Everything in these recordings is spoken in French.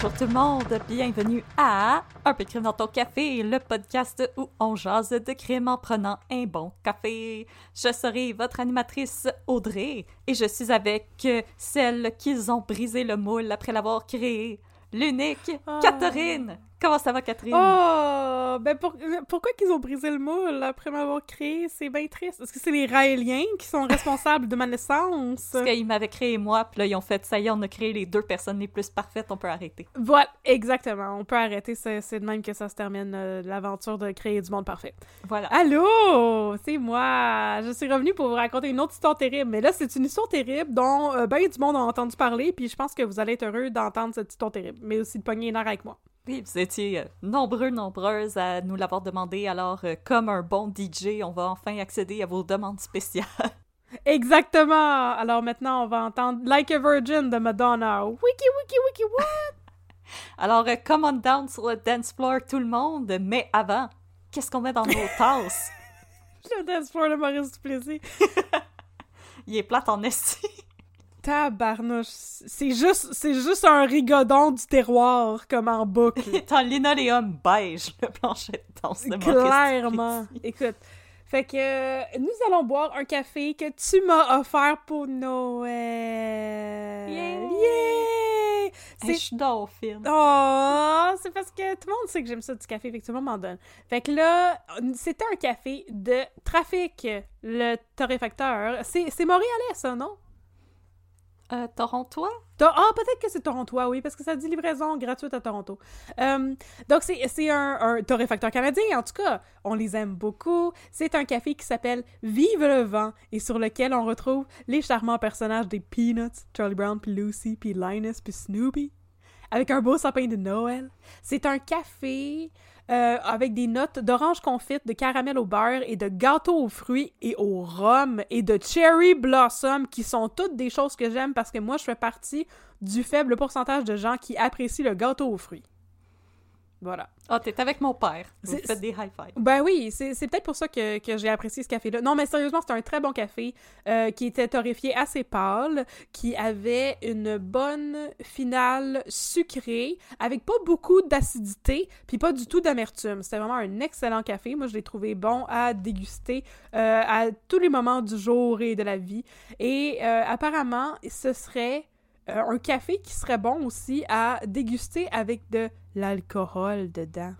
Bonjour tout le monde, bienvenue à Un peu de crime dans ton café, le podcast où on jase de crime en prenant un bon café. Je serai votre animatrice Audrey et je suis avec celle qu'ils ont brisé le moule après l'avoir créé, l'unique Catherine. Comment ça va Catherine? Oh, ben pour- pourquoi qu'ils ont brisé le moule après m'avoir créé? C'est bien triste. Est-ce que c'est les Raéliens qui sont responsables de ma naissance? Parce qu'ils m'avaient créé moi, puis là ils ont fait ça y est, on a créé les deux personnes les plus parfaites, on peut arrêter. Voilà, exactement. On peut arrêter, c'est c'est de même que ça se termine, euh, l'aventure de créer du monde parfait. Voilà. Allô, c'est moi. Je suis revenue pour vous raconter une autre histoire terrible. Mais là, c'est une histoire terrible dont euh, ben du monde a entendu parler, puis je pense que vous allez être heureux d'entendre cette histoire terrible, mais aussi de pogner une heure avec moi. Oui, vous étiez euh, nombreux, nombreuses à nous l'avoir demandé, alors euh, comme un bon DJ, on va enfin accéder à vos demandes spéciales. Exactement. Alors maintenant, on va entendre Like a Virgin de Madonna. Wiki, wiki, wiki, what? Alors, euh, come on down sur le dance floor, tout le monde, mais avant, qu'est-ce qu'on met dans nos tasses? Le dance floor de Maurice Duplessis. Il est plate en esti. Tabarnouche. C'est juste, c'est juste un rigodon du terroir, comme en boucle. Est en linoléum beige, le plancher de danse de Clairement. Écoute. Fait que euh, nous allons boire un café que tu m'as offert pour Noël. Yeah! Yeah! Hey, C'est je suis dauphine. Oh, c'est parce que tout le monde sait que j'aime ça du café, fait que tout le monde m'en donne. Fait que là, c'était un café de Trafic, le torréfacteur. C'est c'est montréalais, ça, non? Euh, Torontois? To- Ah, peut-être que c'est Torontois, oui, parce que ça dit livraison gratuite à Toronto. Euh, donc, c'est c'est un, un torréfacteur canadien, en tout cas. On les aime beaucoup. C'est un café qui s'appelle Vive le vent et sur lequel on retrouve les charmants personnages des Peanuts, Charlie Brown, puis Lucy, puis Linus, puis Snoopy, avec un beau sapin de Noël. C'est un café euh, avec des notes d'orange confite, de caramel au beurre et de gâteau aux fruits et au rhum et de cherry blossom qui sont toutes des choses que j'aime parce que moi je fais partie du faible pourcentage de gens qui apprécient le gâteau aux fruits. Voilà. Ah, t'es avec mon père. Vous faites des high-fives. Ben oui, c'est peut-être pour ça que, que j'ai apprécié ce café-là. Non, mais sérieusement, c'est un très bon café euh, qui était torréfié assez pâle, qui avait une bonne finale sucrée, avec pas beaucoup d'acidité, puis pas du tout d'amertume. C'était vraiment un excellent café. Moi, je l'ai trouvé bon à déguster euh, à tous les moments du jour et de la vie. Et euh, apparemment, ce serait un café qui serait bon aussi à déguster avec de l'alcool dedans.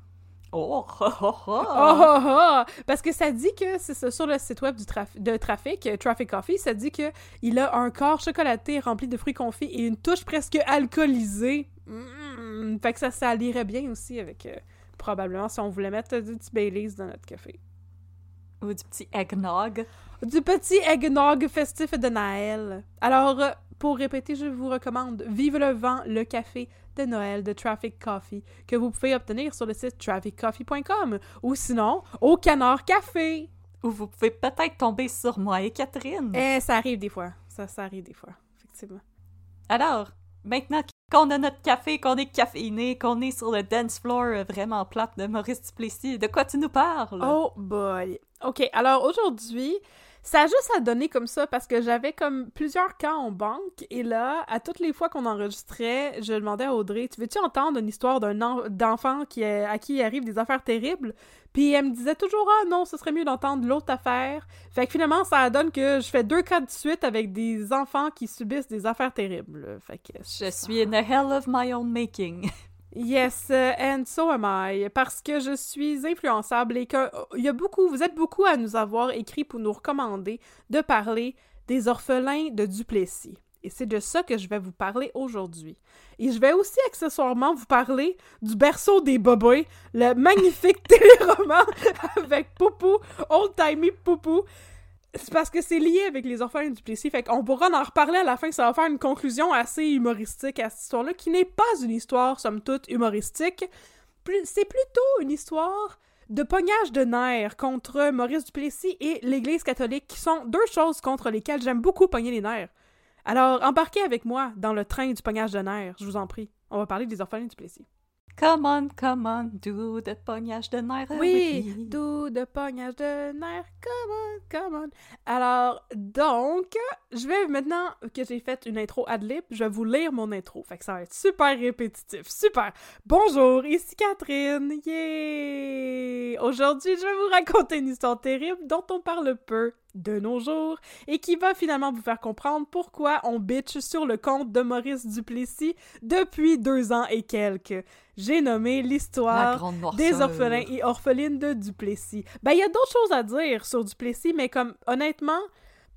Oh, oh, oh, oh. Oh, oh, oh! Parce que ça dit que, c'est ça, sur le site web du traf- de Trafic, euh, Traffic Coffee, ça dit que il a un corps chocolaté rempli de fruits confits et une touche presque alcoolisée. Mm, fait que ça s'allierait bien aussi avec, euh, probablement, si on voulait mettre euh, du petit Baileys dans notre café. Ou du petit eggnog. Du petit eggnog festif de Noël. Alors, euh, pour répéter, je vous recommande Vive le vent, le café de Noël de Traffic Coffee, que vous pouvez obtenir sur le site trafficcoffee.com ou sinon au Canard Café. Ou vous pouvez peut-être tomber sur moi et Catherine. Eh, ça arrive des fois. Ça, ça arrive des fois, effectivement. Alors, maintenant qu'on a notre café, qu'on est caféiné, qu'on est sur le dance floor vraiment plate de Maurice Duplessis. De quoi tu nous parles? Oh boy. OK, alors aujourd'hui, ça a juste à donner comme ça parce que j'avais comme plusieurs cas en banque et là, à toutes les fois qu'on enregistrait, je demandais à Audrey, tu veux-tu entendre une histoire d'un d'enfant qui à qui arrivent des affaires terribles? Puis elle me disait toujours ah non, ce serait mieux d'entendre l'autre affaire. Fait que finalement, ça donne que je fais deux cas de suite avec des enfants qui subissent des affaires terribles. Fait que je suis in a hell of my own making. Yes, uh, and so am I, parce que je suis influençable et que il y a beaucoup, vous êtes beaucoup à nous avoir écrit pour nous recommander de parler des orphelins de Duplessis. Et c'est de ça que je vais vous parler aujourd'hui. Et je vais aussi accessoirement vous parler du berceau des bobos, le magnifique téléroman avec Poupou, Old Timey Poupou, c'est parce que c'est lié avec les orphelins du Plessis, fait qu'on pourra en reparler à la fin, ça va faire une conclusion assez humoristique à cette histoire-là, qui n'est pas une histoire, somme toute, humoristique. C'est plutôt une histoire de pognage de nerfs contre Maurice Duplessis et l'Église catholique, qui sont deux choses contre lesquelles j'aime beaucoup pogner les nerfs. Alors, embarquez avec moi dans le train du pognage de nerfs, je vous en prie. On va parler des orphelins du Plessis. Come on, come on, do the pognage de nerfs. Oui, do the pognage de nerfs. Come on, come on. Alors, donc, je vais maintenant que j'ai fait une intro ad lib, je vais vous lire mon intro. Fait que ça va être super répétitif. Super. Bonjour, ici Catherine. Yeah! Aujourd'hui, je vais vous raconter une histoire terrible dont on parle peu de nos jours et qui va finalement vous faire comprendre pourquoi on bitch sur le compte de Maurice Duplessis depuis deux ans et quelques. J'ai nommé l'histoire des orphelins et orphelines de Duplessis. Ben, il y a d'autres choses à dire sur Duplessis, mais comme, honnêtement,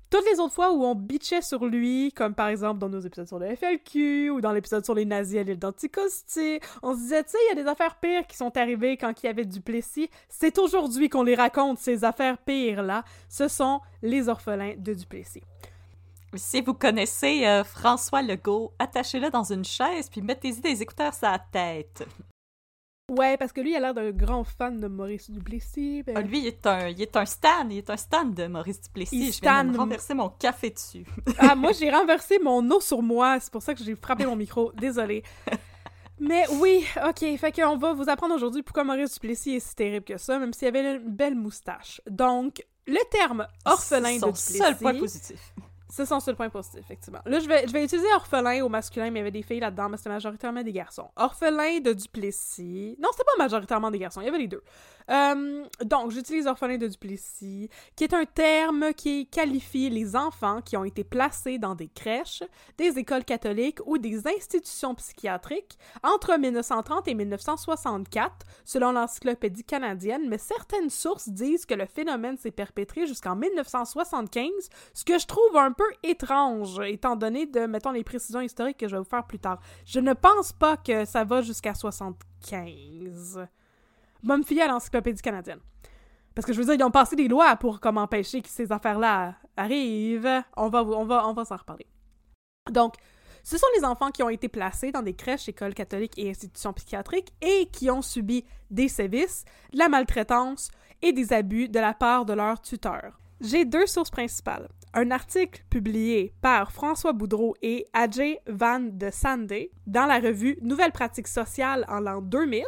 toutes les autres fois où on bitchait sur lui, comme par exemple dans nos épisodes sur le FLQ ou dans l'épisode sur les nazis à l'île d'Anticosti, on se disait, tu sais, il y a des affaires pires qui sont arrivées quand il y avait du Plessis. C'est aujourd'hui qu'on les raconte, ces affaires pires-là. Ce sont les orphelins de Duplessis. Si vous connaissez euh, François Legault, attachez-le dans une chaise puis mettez-y des écouteurs sur la tête. Ouais, parce que lui, il a l'air d'un grand fan de Maurice Duplessis. Ben. Ah, lui, il est, un, il est un stan, il est un stan de Maurice Duplessis. je viens de renverser mon café dessus. ah, moi, j'ai renversé mon eau sur moi, c'est pour ça que j'ai frappé mon micro. Désolée. Mais oui, ok, fait qu'on va vous apprendre aujourd'hui pourquoi Maurice Duplessis est si terrible que ça, même s'il avait une belle moustache. Donc, le terme orphelin de Duplessis... seul point positif. C'est son seul point positif, effectivement. Là, je vais, je vais utiliser orphelin au masculin, mais il y avait des filles là-dedans, mais c'était majoritairement des garçons. Orphelin de Duplessis. Non, c'était pas majoritairement des garçons, il y avait les deux. Euh, donc, j'utilise orphelin de Duplessis, qui est un terme qui qualifie les enfants qui ont été placés dans des crèches, des écoles catholiques ou des institutions psychiatriques entre 1930 et 1964, selon l'Encyclopédie canadienne, mais certaines sources disent que le phénomène s'est perpétré jusqu'en 1975, ce que je trouve un peu étrange, étant donné de, mettons, les précisions historiques que je vais vous faire plus tard. Je ne pense pas que ça va jusqu'à 75 va me à l'encyclopédie canadienne. Parce que je veux dire, ils ont passé des lois pour comme empêcher que ces affaires-là arrivent. On va, on va, on va s'en reparler. Donc, ce sont les enfants qui ont été placés dans des crèches, écoles catholiques et institutions psychiatriques et qui ont subi des sévices, de la maltraitance et des abus de la part de leurs tuteurs. J'ai deux sources principales. Un article publié par François Boudreau et Ajay Van de Sande dans la revue Nouvelles pratiques sociales en l'an 2000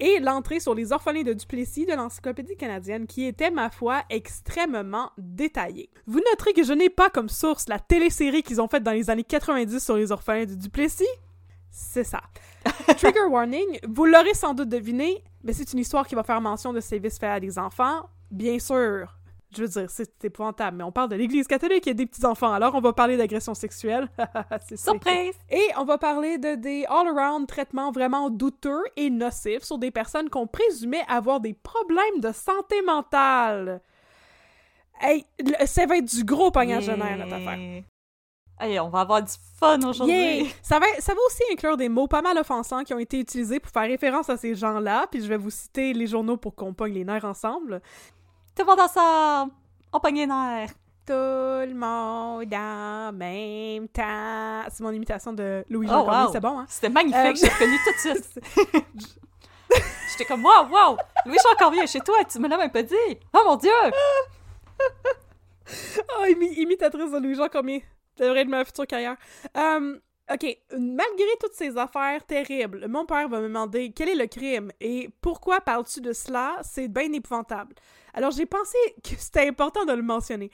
et l'entrée sur les orphelins de Duplessis de l'Encyclopédie canadienne qui était, ma foi, extrêmement détaillée. Vous noterez que je n'ai pas comme source la télésérie qu'ils ont faite dans les années 90 sur les orphelins de Duplessis. C'est ça. Trigger warning, vous l'aurez sans doute deviné, mais c'est une histoire qui va faire mention de sévices faits à des enfants. Bien sûr, je veux dire, c'est épouvantable, mais on parle de l'Église catholique et des petits-enfants, alors on va parler d'agression sexuelle. Surprise! Et on va parler de des all-around traitements vraiment douteux et nocifs sur des personnes qu'on présumait avoir des problèmes de santé mentale. Hey, ça va être du gros pognage de nerfs, notre affaire. Hey, on va avoir du fun aujourd'hui. Ça, va, ça va aussi inclure des mots pas mal offensants qui ont été utilisés pour faire référence à ces gens-là, puis je vais vous citer les journaux pour qu'on pogne les nerfs ensemble. Tout le monde ensemble! On pogne les nerfs! Tout le monde en même temps. C'est mon imitation de Louis Jean oh, c'est bon, hein? C'était magnifique, euh, j'ai reconnu tout de suite. J'étais comme, waouh, waouh! Louis Jean Cormier chez toi, tu me l'as même pas dit! Oh mon dieu! oh, imitatrice de Louis Jean Cormier. Ça devrait être ma future carrière. Euh, OK, malgré toutes ces affaires terribles, mon père va me demander quel est le crime et pourquoi parles-tu de cela? C'est bien épouvantable. Alors j'ai pensé que c'était important de le mentionner.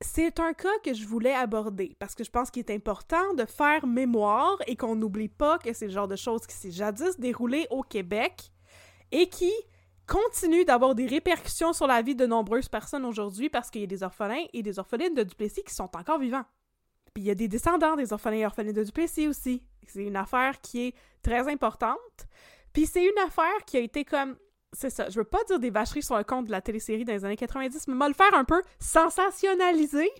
C'est un cas que je voulais aborder parce que je pense qu'il est important de faire mémoire et qu'on n'oublie pas que c'est le genre de choses qui s'est jadis déroulé au Québec et qui continue d'avoir des répercussions sur la vie de nombreuses personnes aujourd'hui parce qu'il y a des orphelins et des orphelines de Duplessis qui sont encore vivants. Il y a des descendants des orphelins et orphelines de Duplessis aussi. C'est une affaire qui est très importante. Puis c'est une affaire qui a été comme c'est ça, je veux pas dire des vacheries sur le compte de la télésérie dans les années 90, mais moi le faire un peu sensationnaliser.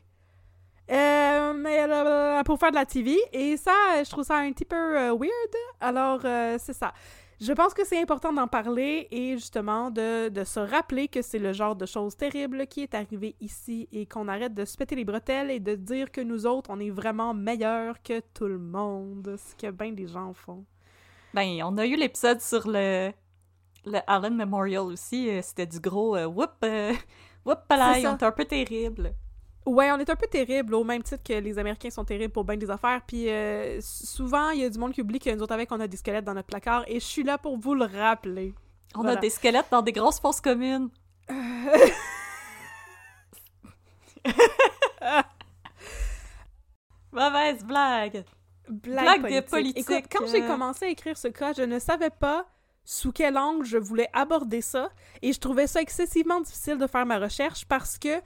Euh, euh, pour faire de la TV. Et ça, je trouve ça un petit peu euh, weird. Alors, euh, c'est ça. Je pense que c'est important d'en parler et justement de, de se rappeler que c'est le genre de choses terribles qui est arrivé ici et qu'on arrête de se péter les bretelles et de dire que nous autres, on est vraiment meilleurs que tout le monde, ce que bien des gens font. Ben, on a eu l'épisode sur le le Allen Memorial aussi, euh, c'était du gros euh, whoop, euh, whoop, palais, on était un peu terrible. Ouais, on est un peu terrible, au même titre que les Américains sont terribles pour bien des affaires. Puis euh, souvent, il y a du monde qui oublie que nous autres avec, on a des squelettes dans notre placard. Et je suis là pour vous le rappeler. On Voilà. a des squelettes dans des grosses fosses communes. Mauvaise blague. Blague, Blague de politique, Écoute, quand j'ai euh. commencé à écrire ce cas, je ne savais pas sous quel angle je voulais aborder ça. Et je trouvais ça excessivement difficile de faire ma recherche parce que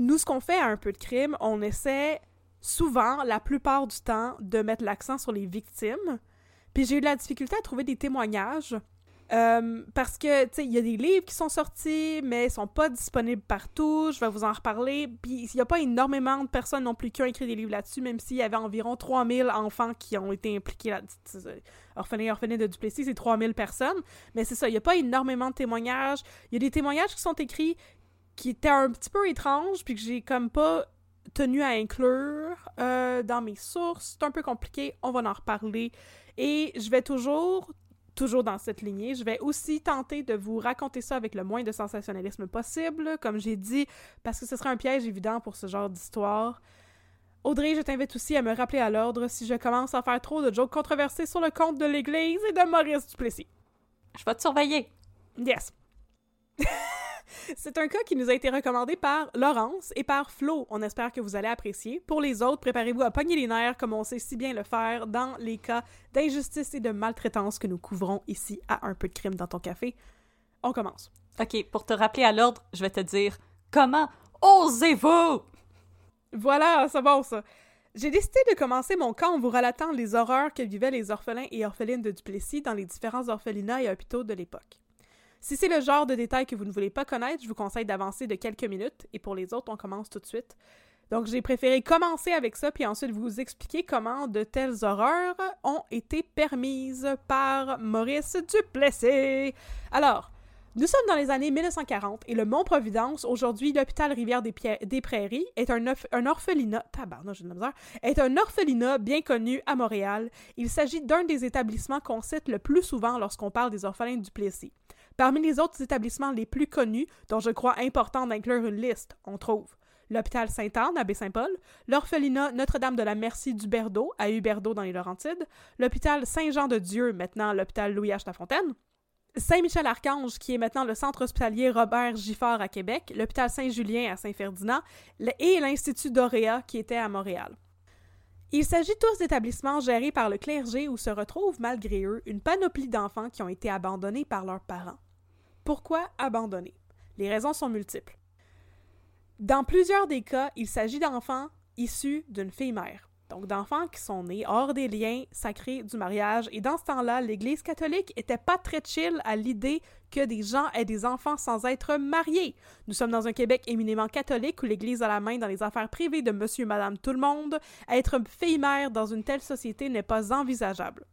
nous, ce qu'on fait à un peu de crime, on essaie souvent, la plupart du temps, de mettre l'accent sur les victimes. Puis j'ai eu la difficulté à trouver des témoignages. euh, parce que, tu sais, il y a des livres qui sont sortis, mais ils sont pas disponibles partout. Je vais vous en reparler. Puis il y a pas énormément de personnes non plus qui ont écrit des livres là-dessus, même s'il y avait environ 3000 enfants qui ont été impliqués là Orphelins et orphelines de Duplessis, c'est 3000 personnes. Mais c'est ça, il y a pas énormément de témoignages. Il y a des témoignages qui sont écrits qui étaient un petit peu étranges, puis que j'ai comme pas tenu à inclure euh, dans mes sources. C'est un peu compliqué, on va en reparler. Et je vais toujours, toujours dans cette lignée, je vais aussi tenter de vous raconter ça avec le moins de sensationnalisme possible, comme j'ai dit, parce que ce serait un piège évident pour ce genre d'histoire. Audrey, je t'invite aussi à me rappeler à l'ordre si je commence à faire trop de jokes controversés sur le compte de l'Église et de Maurice Duplessis. Je vais te surveiller. Yes. C'est un cas qui nous a été recommandé par Laurence et par Flo. On espère que vous allez apprécier. Pour les autres, préparez-vous à pogner les nerfs comme on sait si bien le faire dans les cas d'injustice et de maltraitance que nous couvrons ici à Un peu de crime dans ton café. On commence. Ok, pour te rappeler à l'ordre, je vais te dire comment osez-vous? Voilà, c'est bon ça. J'ai décidé de commencer mon cas en vous relatant les horreurs que vivaient les orphelins et orphelines de Duplessis dans les différents orphelinats et hôpitaux de l'époque. Si c'est le genre de détails que vous ne voulez pas connaître, je vous conseille d'avancer de quelques minutes, et pour les autres, on commence tout de suite. Donc j'ai préféré commencer avec ça, puis ensuite vous expliquer comment de telles horreurs ont été permises par Maurice Duplessis. Alors, nous sommes dans les années 1940 et le Mont-Providence, aujourd'hui l'hôpital Rivière des, Prairies, est un, orph- un orphelinat, est un orphelinat bien connu à Montréal. Il s'agit d'un des établissements qu'on cite le plus souvent lorsqu'on parle des orphelins du Plessis. Parmi les autres établissements les plus connus, dont je crois important d'inclure une liste, on trouve l'hôpital Sainte-Anne à Baie-Saint-Paul, l'orphelinat Notre-Dame de la Merci du Berdo à Huberdeau dans les Laurentides, l'hôpital Saint-Jean-de-Dieu, maintenant l'hôpital Louis-H. Lafontaine, Saint-Michel-Archange, qui est maintenant le centre hospitalier Robert Giffard à Québec, l'hôpital Saint-Julien à Saint-Ferdinand et l'Institut Doréa, qui était à Montréal. Il s'agit tous d'établissements gérés par le clergé où se retrouve, malgré eux, une panoplie d'enfants qui ont été abandonnés par leurs parents. Pourquoi abandonnés? Les raisons sont multiples. Dans plusieurs des cas, il s'agit d'enfants issus d'une fille-mère. Donc d'enfants qui sont nés hors des liens sacrés du mariage. Et dans ce temps-là, l'Église catholique était pas très chill à l'idée que des gens aient des enfants sans être mariés. Nous sommes dans un Québec éminemment catholique où l'Église a la main dans les affaires privées de monsieur et madame tout le monde. Être fille-mère dans une telle société n'est pas envisageable.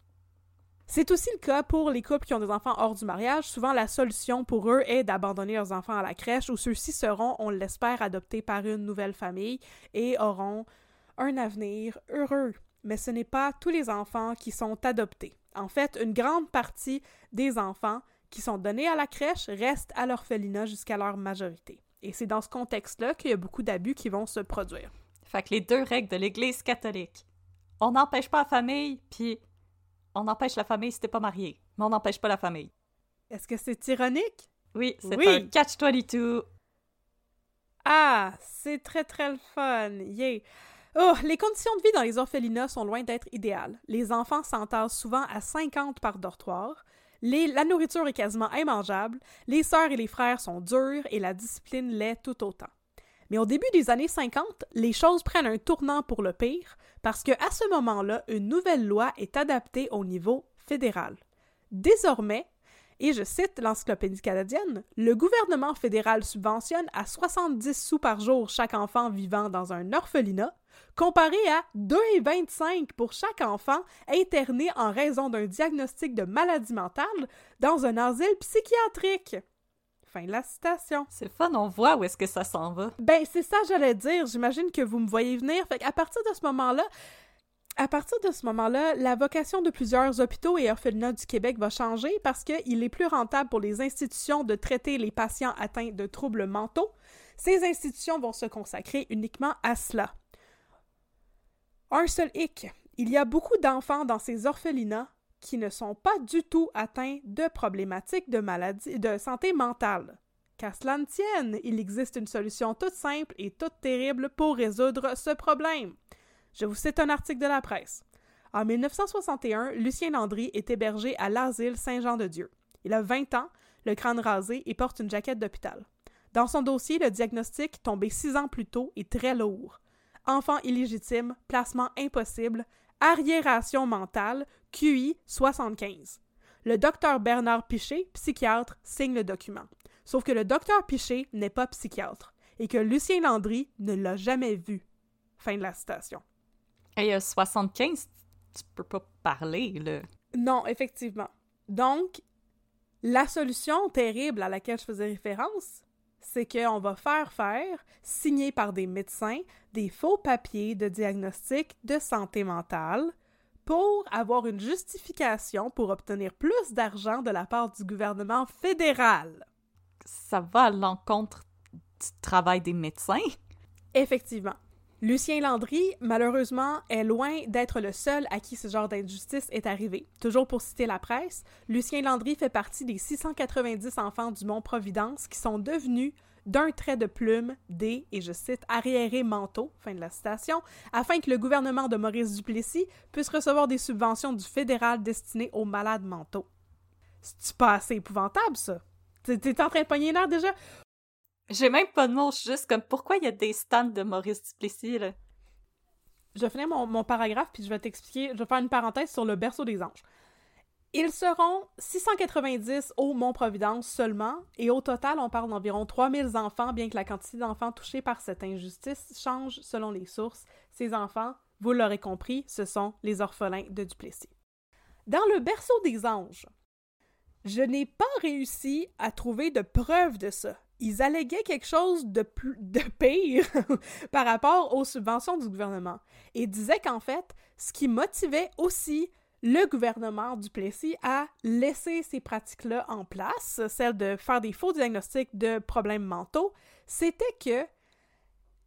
C'est aussi le cas pour les couples qui ont des enfants hors du mariage. Souvent, la solution pour eux est d'abandonner leurs enfants à la crèche où ceux-ci seront, on l'espère, adoptés par une nouvelle famille et auront un avenir heureux. Mais ce n'est pas tous les enfants qui sont adoptés. En fait, une grande partie des enfants qui sont donnés à la crèche restent à l'orphelinat jusqu'à leur majorité. Et c'est dans ce contexte-là qu'il y a beaucoup d'abus qui vont se produire. Fait que les deux règles de l'Église catholique. on n'empêche pas la famille, puis on empêche la famille si t'es pas marié. Mais on n'empêche pas la famille. Est-ce que c'est ironique? Oui, c'est Oui. un catch-22. Ah, c'est très très le fun. Yay. Oh, les conditions de vie dans les orphelinats sont loin d'être idéales. Les enfants s'entassent souvent à 50 par dortoir. Les- la nourriture est quasiment immangeable. Les sœurs et les frères sont durs et la discipline l'est tout autant. Mais au début des années 50, les choses prennent un tournant pour le pire parce que à ce moment-là, une nouvelle loi est adaptée au niveau fédéral. Désormais, et je cite l'Encyclopédie canadienne, le gouvernement fédéral subventionne à 70 sous par jour chaque enfant vivant dans un orphelinat, comparé à 2,25 pour chaque enfant interné en raison d'un diagnostic de maladie mentale dans un asile psychiatrique. Fin de la citation. C'est fun, on voit où est-ce que ça s'en va. Ben, c'est ça j'allais dire. J'imagine que vous me voyez venir. Fait à partir de ce moment-là, à partir de ce moment-là, la vocation de plusieurs hôpitaux et orphelinats du Québec va changer parce qu'il est plus rentable pour les institutions de traiter les patients atteints de troubles mentaux. Ces institutions vont se consacrer uniquement à cela. Un seul hic, il y a beaucoup d'enfants dans ces orphelinats qui ne sont pas du tout atteints de problématiques de maladie, de santé mentale. Qu'à cela ne tienne, il existe une solution toute simple et toute terrible pour résoudre ce problème. Je vous cite un article de la presse. En 1961, Lucien Landry est hébergé à l'asile Saint-Jean-de-Dieu. Il a 20 ans, le crâne rasé et porte une jaquette d'hôpital. Dans son dossier, le diagnostic, tombé six ans plus tôt, est très lourd. Enfant illégitime, placement impossible, arriération mentale, QI 75. Le docteur Bernard Piché, psychiatre, signe le document. Sauf que le docteur Piché n'est pas psychiatre et que Lucien Landry ne l'a jamais vu. Fin de la citation. Et euh, 75, tu peux pas parler, là. Non, effectivement. Donc, la solution terrible à laquelle je faisais référence, c'est qu'on va faire faire, signé par des médecins, des faux papiers de diagnostic de santé mentale pour avoir une justification pour obtenir plus d'argent de la part du gouvernement fédéral. Ça va à l'encontre du travail des médecins? Effectivement. Lucien Landry, malheureusement, est loin d'être le seul à qui ce genre d'injustice est arrivé. Toujours pour citer la presse, Lucien Landry fait partie des 690 enfants du Mont-Providence qui sont devenus d'un trait de plume des, et je cite, arriérés mentaux, fin de la citation, afin que le gouvernement de Maurice Duplessis puisse recevoir des subventions du fédéral destinées aux malades mentaux. C'est pas assez épouvantable, ça? T'es t'es en train de pogner l'air déjà? J'ai même pas de mots, je suis juste comme pourquoi il y a des stands de Maurice Duplessis, là? je vais finir mon, mon paragraphe, puis je vais t'expliquer, je vais faire une parenthèse sur le berceau des anges. Ils seront 690 au Mont-Providence seulement, et au total, on parle d'environ 3000 enfants, bien que la quantité d'enfants touchés par cette injustice change selon les sources. Ces enfants, vous l'aurez compris, ce sont les orphelins de Duplessis. Dans le berceau des anges, je n'ai pas réussi à trouver de preuves de ça. Ils alléguaient quelque chose de, plus, de pire par rapport aux subventions du gouvernement et disaient qu'en fait, ce qui motivait aussi le gouvernement du Plessis à laisser ces pratiques-là en place, celle de faire des faux diagnostics de problèmes mentaux, c'était que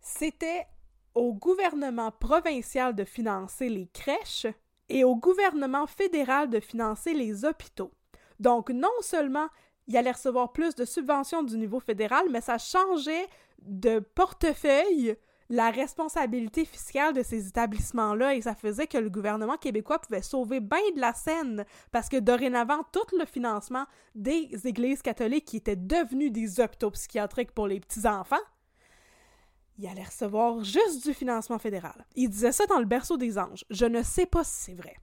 c'était au gouvernement provincial de financer les crèches et au gouvernement fédéral de financer les hôpitaux. Donc, non seulement il allait recevoir plus de subventions du niveau fédéral, mais ça changeait de portefeuille la responsabilité fiscale de ces établissements-là et ça faisait que le gouvernement québécois pouvait sauver bien de la scène parce que dorénavant, tout le financement des églises catholiques qui étaient devenues des hôpitaux psychiatriques pour les petits-enfants, il allait recevoir juste du financement fédéral. Il disait ça dans le berceau des anges. Je ne sais pas si c'est vrai.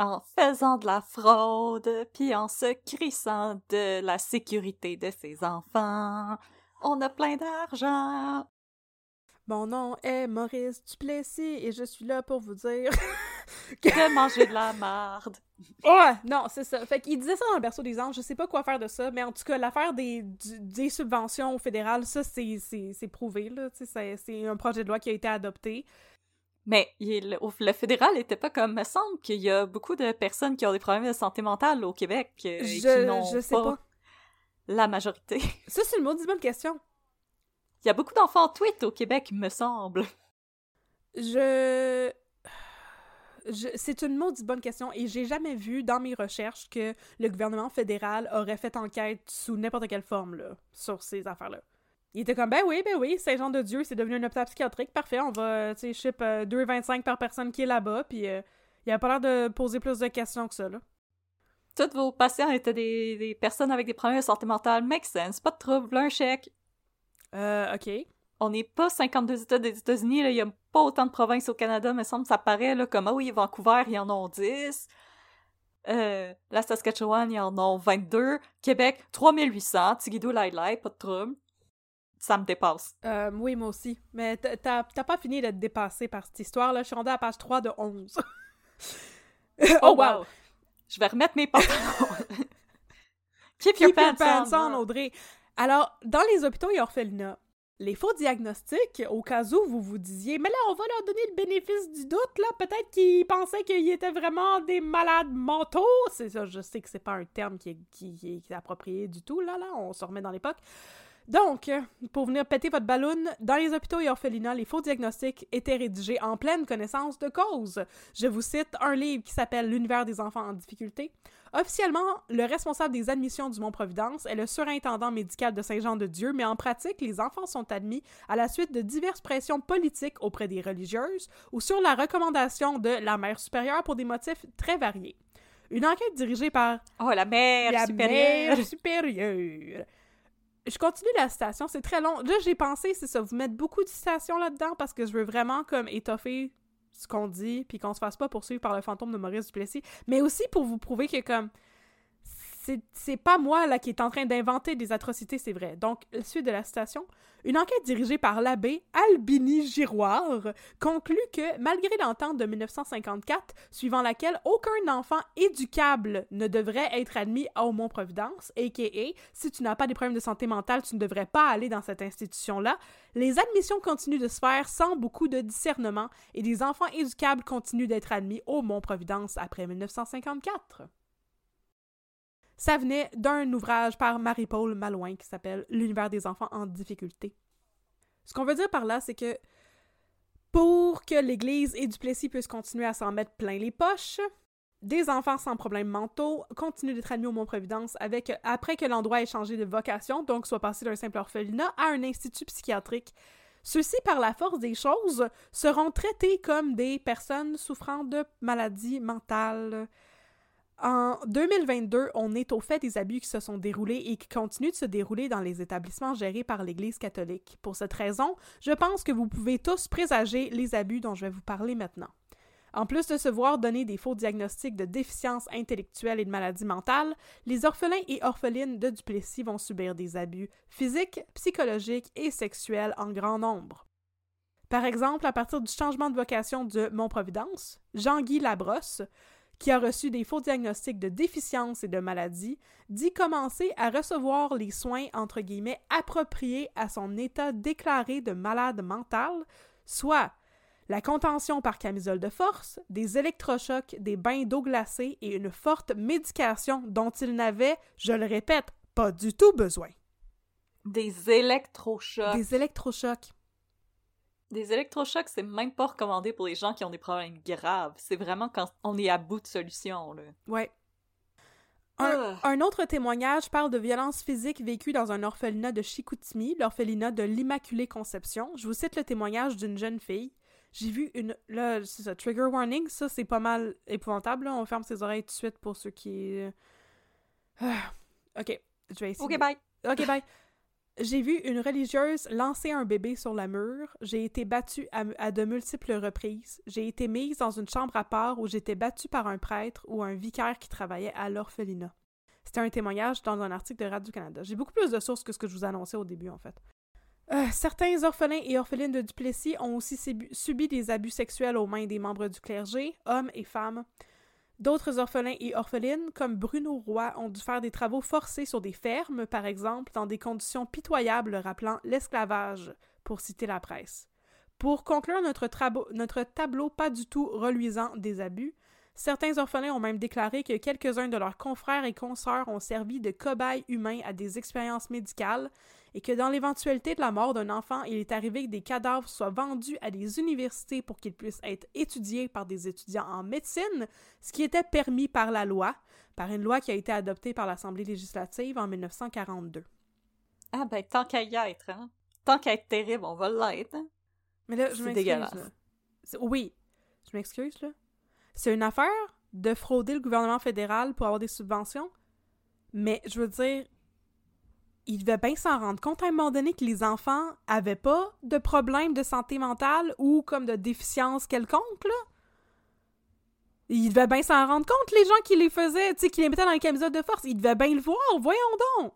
En faisant de la fraude, puis en se crissant de la sécurité de ses enfants, on a plein d'argent. Mon nom est Maurice Duplessis et je suis là pour vous dire De manger de la marde. Ouais, non, c'est ça. Fait qu'il disait ça dans le berceau des anges, je sais pas quoi faire de ça, mais en tout cas, l'affaire des, des subventions fédérales, ça, c'est prouvé, là. C'est- un projet de loi qui a été adopté. Mais il- le fédéral était pas comme. me semble qu'il y a beaucoup de personnes qui ont des problèmes de santé mentale au Québec euh, et qui Je, n'ont je sais pas. la majorité. Ça, c'est une maudite bonne question. Il y a beaucoup d'enfants tweet au Québec, me semble. Je. je- c'est une maudite bonne question et j'ai jamais vu dans mes recherches que le gouvernement fédéral aurait fait enquête sous n'importe quelle forme là, sur ces affaires-là. Il était comme, ben oui, ben oui, Saint-Jean-de-Dieu, c'est devenu un hôpital psychiatrique, parfait, on va, tu sais, ship euh, 2,25 par personne qui est là-bas, puis euh, il a pas l'air de poser plus de questions que ça, là. Tous vos patients étaient des, des personnes avec des problèmes de santé mentale. Make sense, pas de trouble, un chèque. Euh, ok. On n'est pas 52 États des États-Unis, là, il y a pas autant de provinces au Canada, me semble, ça paraît, là, comme, ah oui, Vancouver, ils en ont 10. Euh, la Saskatchewan, ils en ont 22. Québec, 3800. Tigidou, Lai Lai, pas de trouble. Ça me dépasse. Euh, oui, moi aussi. Mais t'as t'as pas fini d'être dépassé par cette histoire-là. Je suis rendue à la page 3 de 11. oh, wow! Je vais remettre mes pantalons. Keep your Keep your pants, pants on. on, Audrey. Alors, dans les hôpitaux et orphelinats, les faux diagnostics, au cas où vous vous disiez, mais là, on va leur donner le bénéfice du doute, là, peut-être qu'ils pensaient qu'ils étaient vraiment des malades mentaux. C'est ça, je sais que c'est pas un terme qui est, qui, qui est approprié du tout, là, là, on se remet dans l'époque. Donc, pour venir péter votre ballon, dans les hôpitaux et orphelinats, les faux diagnostics étaient rédigés en pleine connaissance de cause. Je vous cite un livre qui s'appelle L'univers des enfants en difficulté. Officiellement, le responsable des admissions du Mont-Providence est le surintendant médical de Saint-Jean-de-Dieu, mais en pratique, les enfants sont admis à la suite de diverses pressions politiques auprès des religieuses ou sur la recommandation de la mère supérieure pour des motifs très variés. Une enquête dirigée par Oh, la mère la supérieure. mère supérieure. Je continue la citation, c'est très long. Là, j'ai pensé, c'est ça, vous mettre beaucoup de citations là-dedans parce que je veux vraiment comme étoffer ce qu'on dit puis qu'on se fasse pas poursuivre par le fantôme de Maurice Duplessis, mais aussi pour vous prouver que comme c'est- pas moi là qui est en train d'inventer des atrocités, c'est vrai. Donc, suite de la citation, une enquête dirigée par l'abbé Albini Giroir conclut que malgré l'entente de 1954, suivant laquelle aucun enfant éducable ne devrait être admis au Mont-Providence, a.k.a. si tu n'as pas des problèmes de santé mentale, tu ne devrais pas aller dans cette institution-là, les admissions continuent de se faire sans beaucoup de discernement et des enfants éducables continuent d'être admis au Mont-Providence après 1954. Ça venait d'un ouvrage par Marie-Paul Malouin qui s'appelle L'univers des enfants en difficulté. Ce qu'on veut dire par là, c'est que pour que l'Église et Duplessis puissent continuer à s'en mettre plein les poches, des enfants sans problèmes mentaux continuent d'être admis au Mont-Providence avec, après que l'endroit ait changé de vocation, donc soit passé d'un simple orphelinat à un institut psychiatrique. Ceux-ci, par la force des choses, seront traités comme des personnes souffrant de maladies mentales. En 2022, on est au fait des abus qui se sont déroulés et qui continuent de se dérouler dans les établissements gérés par l'Église catholique. Pour cette raison, je pense que vous pouvez tous présager les abus dont je vais vous parler maintenant. En plus de se voir donner des faux diagnostics de déficience intellectuelle et de maladies mentales, les orphelins et orphelines de Duplessis vont subir des abus physiques, psychologiques et sexuels en grand nombre. Par exemple, à partir du changement de vocation de Mont-Providence, Jean-Guy Labrosse, qui a reçu des faux diagnostics de déficience et de maladie, dit commencer à recevoir les soins entre guillemets appropriés à son état déclaré de malade mental, soit la contention par camisole de force, des électrochocs, des bains d'eau glacée et une forte médication dont il n'avait, je le répète, pas du tout besoin. Des électrochocs. Des, Des électrochocs. c'est même pas recommandé pour les gens qui ont des problèmes graves. C'est vraiment quand on est à bout de solution, là. Ouais. Un, Ah. un autre témoignage parle de violences physiques vécues dans un orphelinat de Chicoutimi, l'orphelinat de l'Immaculée Conception. Je vous cite le témoignage d'une jeune fille. J'ai vu une... Là, c'est ça, trigger warning, ça c'est pas mal épouvantable. là. On ferme ses oreilles tout de suite pour ceux qui... Ah. Ok, je vais essayer. Ok, bye. Ok, bye. J'ai vu une religieuse lancer un bébé sur la mur. J'ai été battue à, de multiples reprises. J'ai été mise dans une chambre à part où j'étais battue par un prêtre ou un vicaire qui travaillait à l'orphelinat. C'était un témoignage dans un article de Radio-Canada. J'ai beaucoup plus de sources que ce que je vous annonçais au début, en fait. Euh, certains orphelins et orphelines de Duplessis ont aussi subi des abus sexuels aux mains des membres du clergé, hommes et femmes. D'autres orphelins et orphelines, comme Bruno Roy, ont dû faire des travaux forcés sur des fermes, par exemple, dans des conditions pitoyables rappelant l'esclavage, pour citer la presse. Pour conclure notre, tableau pas du tout reluisant des abus, certains orphelins ont même déclaré que quelques-uns de leurs confrères et consoeurs ont servi de cobayes humains à des expériences médicales et que dans l'éventualité de la mort d'un enfant, il est arrivé que des cadavres soient vendus à des universités pour qu'ils puissent être étudiés par des étudiants en médecine, ce qui était permis par la loi, par une loi qui a été adoptée par l'Assemblée législative en 1942. Ah ben, tant qu'à y être, hein? Tant qu'à être terrible, on va l'être, hein? Mais là, je C'est m'excuse. Oui, je m'excuse, là. C'est une affaire de frauder le gouvernement fédéral pour avoir des subventions, mais je veux dire, il devait bien s'en rendre compte à un moment donné que les enfants avaient pas de problème de santé mentale ou comme de déficience quelconque, là. Il devait bien s'en rendre compte, les gens qui les faisaient, tu sais, qui les mettaient dans les camisoles de force. Ils devaient bien le voir, voyons donc!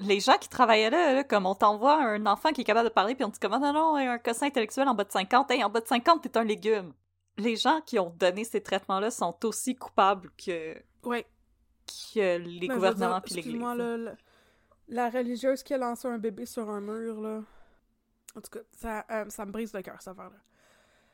Les gens qui travaillaient là, là, comme on t'envoie un enfant qui est capable de parler, puis on dit comment non, non, un quotient intellectuel en bas de 50, hey, en bas de 50, t'es un légume. Les gens qui ont donné ces traitements-là sont aussi coupables que, Ouais. que les Ben, gouvernements puis l'Église. La, religieuse qui a lancé un bébé sur un mur, là. En tout cas, ça, euh, ça me brise le cœur, cette affaire-là.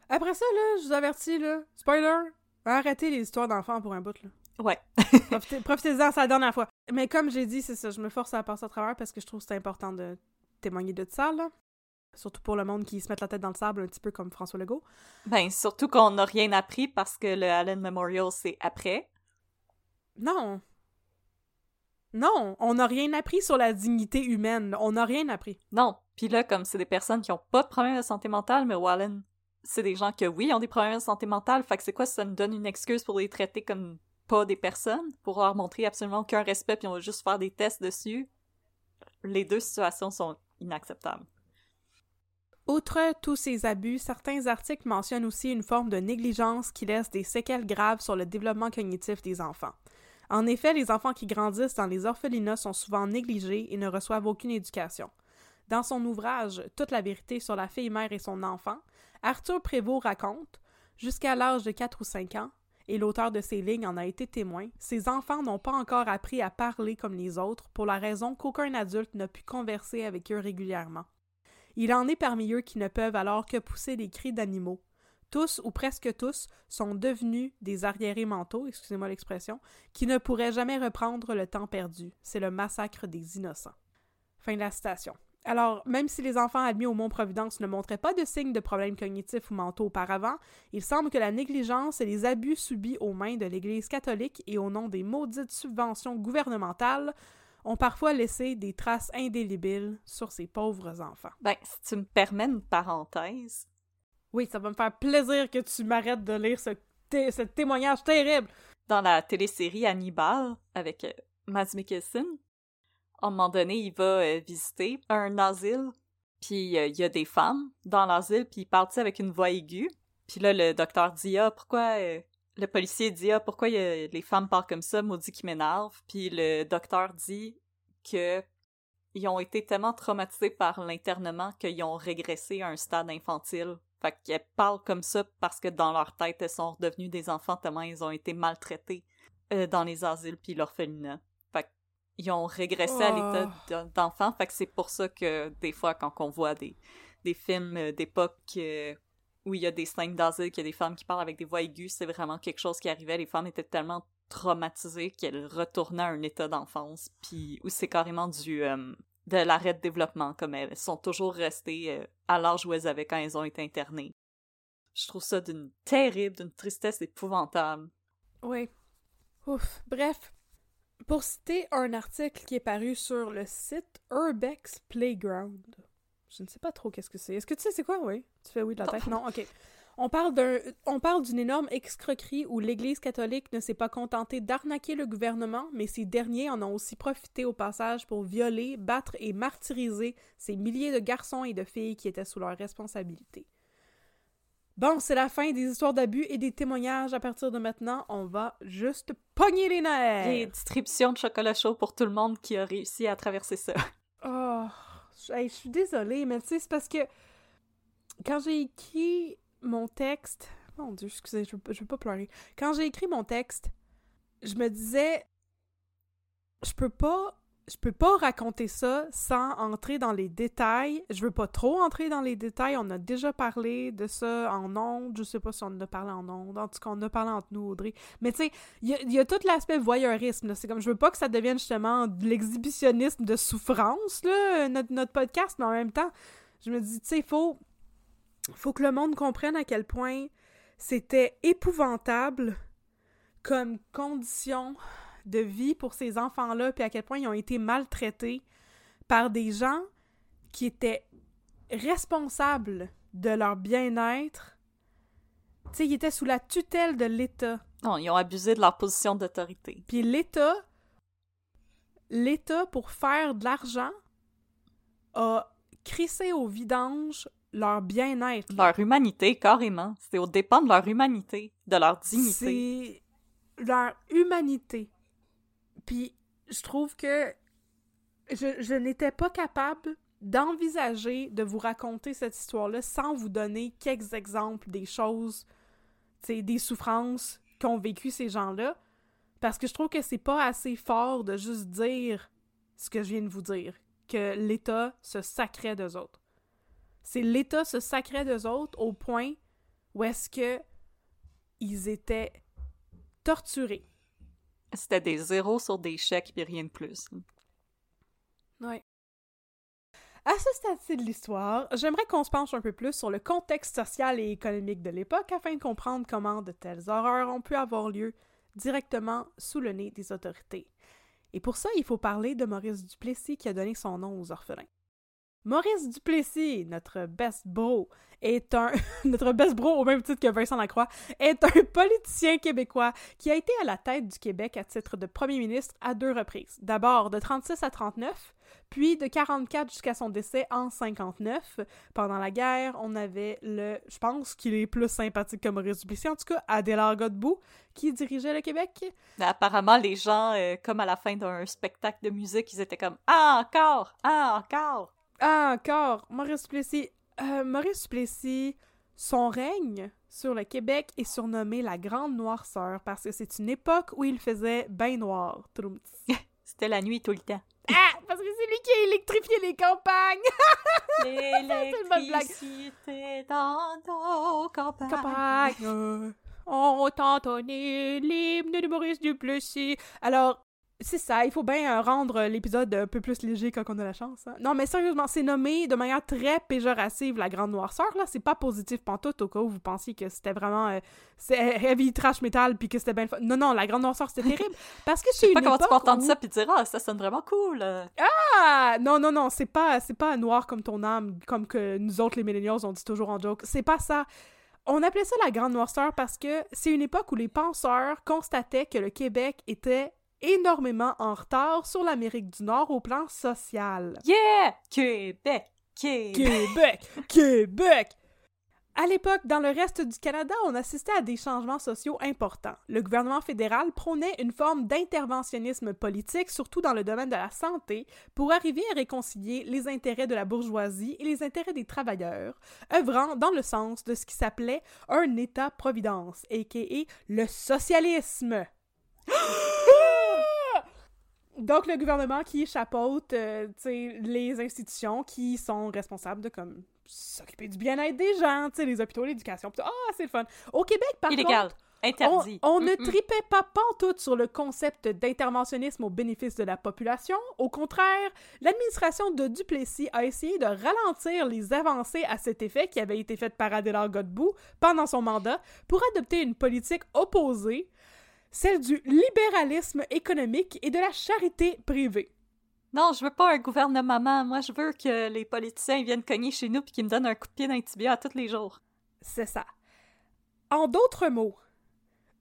Après ça, là, je vous avertis, là, spoiler, arrêtez les histoires d'enfants pour un bout, là. Ouais. Profitez- Profitez-en, c'est la dernière fois. Mais comme j'ai dit, c'est ça, je me force à passer à travers parce que je trouve que c'est important de témoigner de ça, là. Surtout pour le monde qui se met la tête dans le sable, un petit peu comme François Legault. Ben, surtout qu'on n'a rien appris parce que le Allen Memorial, c'est après. Non! Non, on n'a rien appris sur la dignité humaine. On n'a rien appris. Non. Puis là, comme c'est des personnes qui ont pas de problème de santé mentale, mais au Allen, c'est des gens que oui, ont des problèmes de santé mentale. Fait que c'est quoi, ça nous donne une excuse pour les traiter comme pas des personnes, pour leur montrer absolument aucun respect, puis on va juste faire des tests dessus? Les deux situations sont inacceptables. Outre tous ces abus, certains articles mentionnent aussi une forme de négligence qui laisse des séquelles graves sur le développement cognitif des enfants. En effet, les enfants qui grandissent dans les orphelinats sont souvent négligés et ne reçoivent aucune éducation. Dans son ouvrage Toute la vérité sur la fille mère et son enfant, Arthur Prévost raconte Jusqu'à l'âge de 4 ou 5 ans, et l'auteur de ces lignes en a été témoin, ces enfants n'ont pas encore appris à parler comme les autres pour la raison qu'aucun adulte n'a pu converser avec eux régulièrement. Il en est parmi eux qui ne peuvent alors que pousser des cris d'animaux. Tous, ou presque tous, sont devenus des arriérés mentaux, excusez-moi l'expression, qui ne pourraient jamais reprendre le temps perdu. C'est le massacre des innocents. Fin de la citation. Alors, même si les enfants admis au Mont-Providence ne montraient pas de signes de problèmes cognitifs ou mentaux auparavant, il semble que la négligence et les abus subis aux mains de l'Église catholique et au nom des maudites subventions gouvernementales ont parfois laissé des traces indélébiles sur ces pauvres enfants. Ben, si tu me permets une parenthèse, Oui, ça va me faire plaisir que tu m'arrêtes de lire ce, ce témoignage terrible. dans la télésérie Hannibal avec euh, Mads Mikkelsen, à un moment donné, il va euh, visiter un asile, puis euh, il y a des femmes dans l'asile, puis il parle avec une voix aiguë. Puis là, le docteur dit Ah, pourquoi. Le policier dit Ah, pourquoi y a- les femmes parlent comme ça, maudit qui m'énerve. Puis le docteur dit que ils ont été tellement traumatisés par l'internement qu'ils ont régressé à un stade infantile. Fait qu'elles parlent comme ça parce que dans leur tête, elles sont redevenues des enfants tellement ils ont été maltraités euh, dans les asiles puis l'orphelinat. Fait qu'ils ont régressé à Oh. l'état d'en- d'enfant. Fait que c'est pour ça que des fois, quand on voit des, des films euh, d'époque euh, où il y a des scènes d'asile, qu'il y a des femmes qui parlent avec des voix aiguës, c'est vraiment quelque chose qui arrivait. Les femmes étaient tellement traumatisées qu'elles retournaient à un état d'enfance, puis où c'est carrément du euh, de l'arrêt de développement, comme elles sont toujours restées euh, à l'âge où elles avaient quand elles ont été internées. Je trouve ça d'une terrible, d'une tristesse épouvantable. Oui. Ouf. Bref. Pour citer un article qui est paru sur le site Urbex Playground. Je ne sais pas trop qu'est-ce que c'est. Est-ce que tu sais c'est quoi, oui? Tu fais oui de la tête? Non, ok. On parle d'un, on parle d'une énorme escroquerie où l'Église catholique ne s'est pas contentée d'arnaquer le gouvernement, mais ces derniers en ont aussi profité au passage pour violer, battre et martyriser ces milliers de garçons et de filles qui étaient sous leur responsabilité. Bon, c'est la fin des histoires d'abus et des témoignages. À partir de maintenant, on va juste pogner les nerfs. Et distribution de chocolat chaud pour tout le monde qui a réussi à traverser ça. Oh, hey, je suis désolée, mais tu sais, c'est parce que quand j'ai écrit mon texte, mon Dieu, excusez, je je veux pas pleurer. Quand j'ai écrit mon texte, je me disais, je peux pas je peux pas raconter ça sans entrer dans les détails. Je veux pas trop entrer dans les détails. On a déjà parlé de ça en ondes. Je sais pas si on en a parlé en ondes. En tout cas, on en a parlé entre nous, Audrey. Mais tu sais, il y, a tout l'aspect voyeurisme. C'est comme, je veux pas que ça devienne justement de l'exhibitionnisme de souffrance, là, notre, notre podcast, mais en même temps, je me dis, tu sais, il faut, faut que le monde comprenne à quel point c'était épouvantable comme condition de vie pour ces enfants-là, puis à quel point ils ont été maltraités par des gens qui étaient responsables de leur bien-être. Tu sais, ils étaient sous la tutelle de l'État. Non, ils ont abusé de leur position d'autorité. Puis l'État, l'État, pour faire de l'argent, a crissé au vidange leur bien-être. Leur humanité, carrément. C'est au dépend de leur humanité, de leur dignité. C'est leur humanité. Puis je trouve que je, n'étais pas capable d'envisager de vous raconter cette histoire-là sans vous donner quelques exemples des choses, des souffrances qu'ont vécu ces gens-là. Parce que je trouve que c'est pas assez fort de juste dire ce que je viens de vous dire, que l'État se sacrait d'eux autres. C'est l'État se sacrait d'eux autres au point où est-ce que ils étaient torturés, c'était des zéros sur des chèques et rien de plus. Oui. À ce stade de l'histoire, j'aimerais qu'on se penche un peu plus sur le contexte social et économique de l'époque afin de comprendre comment de telles horreurs ont pu avoir lieu directement sous le nez des autorités. Et pour ça, il faut parler de Maurice Duplessis qui a donné son nom aux orphelins. Maurice Duplessis, notre best bro, est un notre best bro au même titre que Vincent Lacroix, est un politicien québécois qui a été à la tête du Québec à titre de premier ministre à deux reprises. D'abord de 36 à 39, puis de 44 jusqu'à son décès en 59. Pendant la guerre, on avait le, je pense qu'il est plus sympathique que Maurice Duplessis, en tout cas, Adélard Godbout, qui dirigeait le Québec. Apparemment, les gens, euh, comme à la fin d'un spectacle de musique, ils étaient comme « Ah, encore! Ah, encore! » Ah, encore! Maurice Duplessis. Euh, Maurice Duplessis, son règne sur le Québec est surnommé la Grande Noirceur parce que c'est une époque où il faisait bien noir. C'était la nuit tout le temps. Ah! Parce que c'est lui qui a électrifié les campagnes! L'électricité dans nos campagnes. campagnes. On entendait l'hymne de Maurice Duplessis. Alors, c'est ça, il faut bien euh, rendre l'épisode un peu plus léger quand on a la chance. Hein. Non, mais sérieusement, c'est nommé de manière très péjorative la grande noirceur, là. C'est pas positif pantoute au cas où vous pensiez que c'était vraiment euh, heavy trash metal puis que c'était bien Non, non, la grande noirceur, c'était terrible. Parce que je sais pas comment tu peux entendre ça puis dire, ah, ça sonne vraiment cool. Ah! Non, non, non, c'est pas, c'est pas noir comme ton âme, comme que nous autres, les millennials, on dit toujours en joke. C'est pas ça. On appelait ça la grande noirceur parce que c'est une époque où les penseurs constataient que le Québec était énormément en retard sur l'Amérique du Nord au plan social. Yeah! Québec! Québec! Québec! Québec! À l'époque, dans le reste du Canada, on assistait à des changements sociaux importants. Le gouvernement fédéral prônait une forme d'interventionnisme politique, surtout dans le domaine de la santé, pour arriver à réconcilier les intérêts de la bourgeoisie et les intérêts des travailleurs, œuvrant dans le sens de ce qui s'appelait un État-providence, a.k.a. le socialisme. Donc, le gouvernement qui chapeaute euh, les institutions qui sont responsables de comme s'occuper du bien-être des gens, les hôpitaux, l'éducation. Ah, c'est le fun. Au Québec, par Illégal. Interdit. On, ne tripait pas pantoute sur le concept d'interventionnisme au bénéfice de la population. Au contraire, l'administration de Duplessis a essayé de ralentir les avancées à cet effet qui avaient été faites par Adélard Godbout pendant son mandat pour adopter une politique opposée celle du libéralisme économique et de la charité privée. Non, je veux pas un gouvernement. Moi, je veux que les politiciens viennent cogner chez nous et qu'ils me donnent un coup de pied dans à tous les jours. C'est ça. En d'autres mots,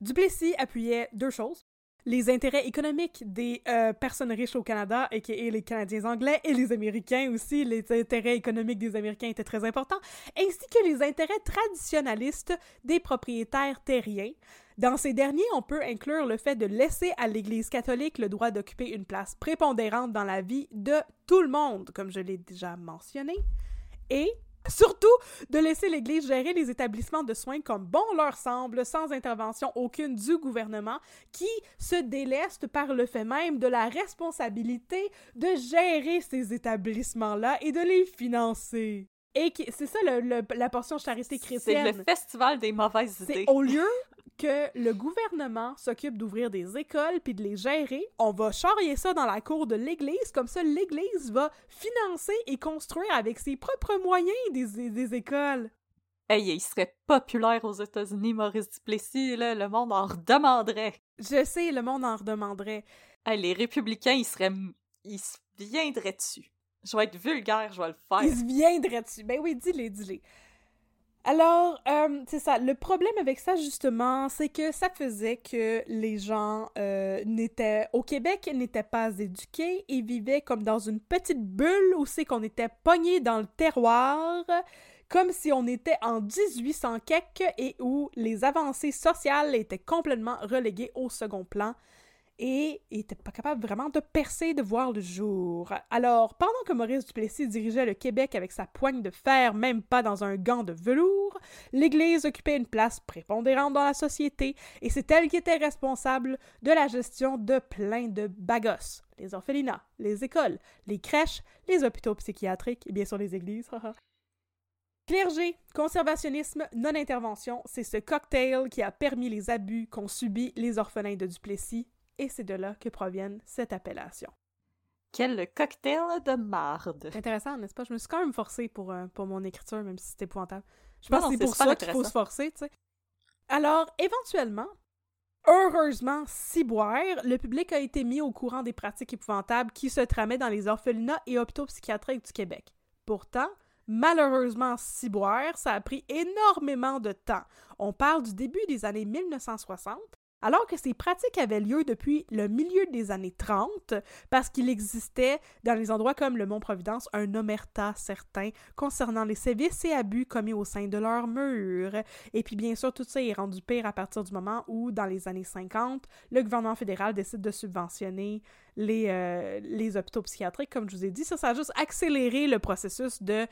Duplessis appuyait deux choses les intérêts économiques des euh, personnes riches au Canada, et les Canadiens anglais et les Américains aussi, les intérêts économiques des Américains étaient très importants, ainsi que les intérêts traditionnalistes des propriétaires terriens. Dans ces derniers, on peut inclure le fait de laisser à l'Église catholique le droit d'occuper une place prépondérante dans la vie de tout le monde, comme je l'ai déjà mentionné, et Surtout de laisser l'Église gérer les établissements de soins comme bon leur semble, sans intervention aucune du gouvernement, qui se déleste par le fait même de la responsabilité de gérer ces établissements-là et de les financer. Et c'est ça la portion charité chrétienne. C'est le festival des mauvaises idées. Au lieu que le gouvernement s'occupe d'ouvrir des écoles puis de les gérer, on va charrier ça dans la cour de l'Église, comme ça l'Église va financer et construire avec ses propres moyens des, des écoles. Hey, il serait populaire aux États-Unis, Maurice Duplessis, là, le monde en redemanderait. Je sais, le monde en redemanderait. Hey, les républicains, ils seraient... ils se viendraient dessus. Je vais être vulgaire, je vais le faire. Ils se viendraient dessus. Ben oui, dis-les, dis-les. Alors, euh, c'est ça. Le problème avec ça, justement, c'est que ça faisait que les gens euh, n'étaient au Québec n'étaient pas éduqués et vivaient comme dans une petite bulle où c'est qu'on était pogné dans le terroir, comme si on était en 1800 quelque et où les avancées sociales étaient complètement reléguées au second plan et n'était pas capable vraiment de percer, de voir le jour. Alors, pendant que Maurice Duplessis dirigeait le Québec avec sa poigne de fer, même pas dans un gant de velours, l'Église occupait une place prépondérante dans la société et c'est elle qui était responsable de la gestion de plein de bagosses. Les orphelinats, les écoles, les crèches, les hôpitaux psychiatriques et bien sûr les églises. Clergé, conservationnisme, non-intervention, c'est ce cocktail qui a permis les abus qu'ont subis les orphelins de Duplessis et c'est de là que proviennent cette appellation. Quel cocktail de marde! C'est intéressant, n'est-ce pas? Je me suis quand même forcée pour, euh, pour mon écriture, même si c'est épouvantable. Je pense que c'est pour ça qu'il faut se forcer, tu sais. Alors, éventuellement, heureusement, ciboire, le public a été mis au courant des pratiques épouvantables qui se tramaient dans les orphelinats et hôpitaux psychiatriques du Québec. Pourtant, malheureusement, ciboire, ça a pris énormément de temps. On parle du début des années 1960 alors que ces pratiques avaient lieu depuis le milieu des années 30, parce qu'il existait dans les endroits comme le Mont-Providence un omerta certain concernant les sévices et abus commis au sein de leurs murs. Et puis bien sûr, tout ça est rendu pire à partir du moment où, dans les années 50, le gouvernement fédéral décide de subventionner les, euh, les hôpitaux psychiatriques, comme je vous ai dit. Ça, ça a juste accéléré le processus de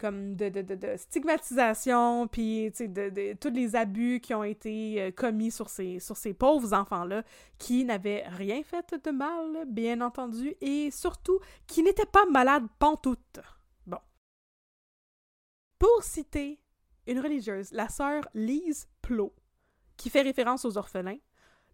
comme de, de, de, stigmatisation, puis de, tous les abus qui ont été euh, commis sur ces, sur ces pauvres enfants-là, qui n'avaient rien fait de mal, bien entendu, et surtout qui n'étaient pas malades pantoute. Bon. Pour citer une religieuse, la sœur Lise Plot, qui fait référence aux orphelins,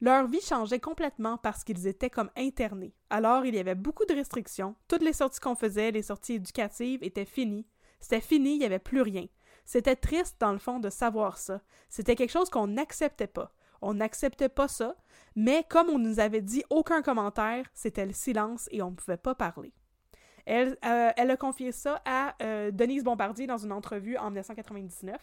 leur vie changeait complètement parce qu'ils étaient comme internés. Alors, il y avait beaucoup de restrictions. Toutes les sorties qu'on faisait, les sorties éducatives, étaient finies. C'était fini, il n'y avait plus rien. C'était triste, dans le fond, de savoir ça. C'était quelque chose qu'on n'acceptait pas. On n'acceptait pas ça, mais comme on nous avait dit aucun commentaire, c'était le silence et on ne pouvait pas parler. Elle, euh, a confié ça à euh, Denise Bombardier dans une entrevue en 1999.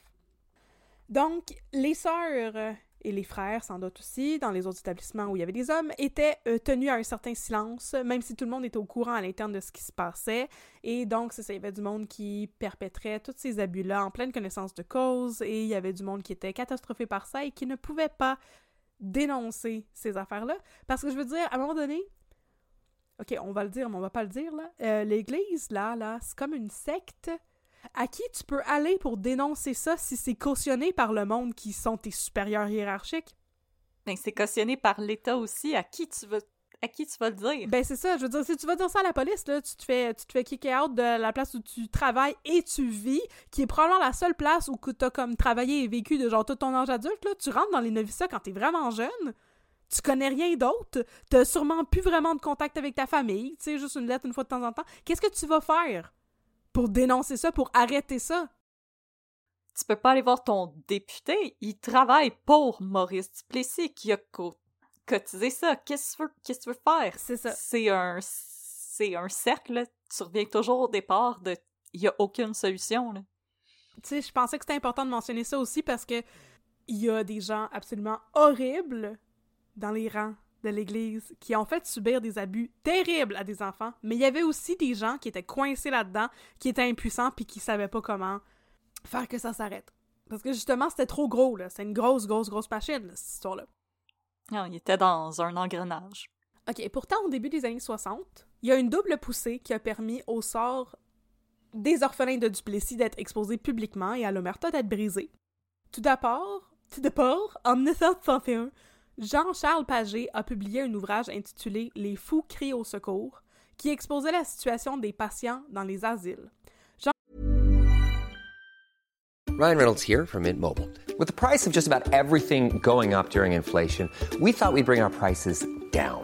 Donc, les sœurs et les frères, sans doute aussi, dans les autres établissements où il y avait des hommes, étaient euh, tenus à un certain silence, même si tout le monde était au courant à l'interne de ce qui se passait. Et donc, ça, il y avait du monde qui perpétrait tous ces abus-là en pleine connaissance de cause, et il y avait du monde qui était catastrophé par ça et qui ne pouvait pas dénoncer ces affaires-là. Parce que je veux dire, à un moment donné, ok, on va le dire, mais on va pas le dire, là, euh, l'Église, là, là, c'est comme une secte à qui tu peux aller pour dénoncer ça si c'est cautionné par le monde qui sont tes supérieurs hiérarchiques? Ben, c'est cautionné par l'État aussi. À qui tu veux à qui tu vas le dire? Ben c'est ça, je veux dire, si tu vas dire ça à la police, là, tu te fais tu te fais kick out de la place où tu travailles et tu vis, qui est probablement la seule place où tu as comme travaillé et vécu de genre tout ton âge adulte, là, tu rentres dans les noviciats quand t'es vraiment jeune, tu connais rien d'autre, t'as sûrement plus vraiment de contact avec ta famille, tu sais, juste une lettre une fois de temps en temps. Qu'est-ce que tu vas faire? Pour dénoncer ça, pour arrêter ça. Tu peux pas aller voir ton député, il travaille pour Maurice Duplessis qui a cotisé ça. Qu'est-ce que tu veux, faire? C'est ça. C'est un, c'est un cercle, tu reviens toujours au départ de il y a aucune solution. Tu sais, je pensais que c'était important de mentionner ça aussi parce que il y a des gens absolument horribles dans les rangs de l'Église qui ont fait subir des abus terribles à des enfants, mais il y avait aussi des gens qui étaient coincés là-dedans, qui étaient impuissants puis qui savaient pas comment faire que ça s'arrête. Parce que justement, c'était trop gros, là. C'était une grosse, grosse, grosse machine, cette histoire-là. Non, il était dans un engrenage. OK, pourtant, au début des années 60, il y a une double poussée qui a permis au sort des orphelins de Duplessis d'être exposés publiquement et à l'omerta d'être brisés. Tout d'abord, tout d'abord, en 1961, Jean-Charles Paget a publié un ouvrage intitulé Les fous crient au secours, qui exposait la situation des patients dans les asiles. Ryan Reynolds here from Mint Mobile. With the price of just about everything going up during inflation, we thought we'd bring our prices down.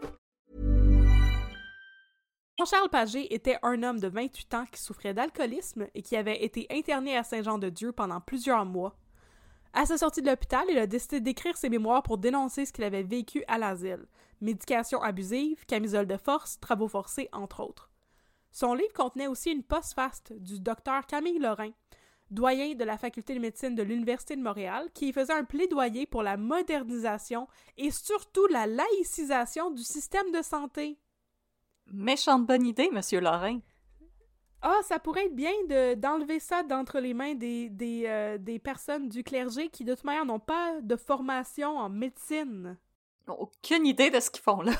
Jean-Charles Paget était un homme de 28 ans qui souffrait d'alcoolisme et qui avait été interné à Saint-Jean-de-Dieu pendant plusieurs mois. À sa sortie de l'hôpital, il a décidé d'écrire ses mémoires pour dénoncer ce qu'il avait vécu à l'asile. Médication abusive, camisole de force, travaux forcés, entre autres. Son livre contenait aussi une postface du docteur Camille Lorrain, doyen de la faculté de médecine de l'Université de Montréal, qui faisait un plaidoyer pour la modernisation et surtout la laïcisation du système de santé. Méchante bonne idée, Monsieur Lorrain. Ah, ça pourrait être bien de, d'enlever ça d'entre les mains des, des, euh, des personnes du clergé qui, de toute manière, n'ont pas de formation en médecine. Aucune idée de ce qu'ils font là.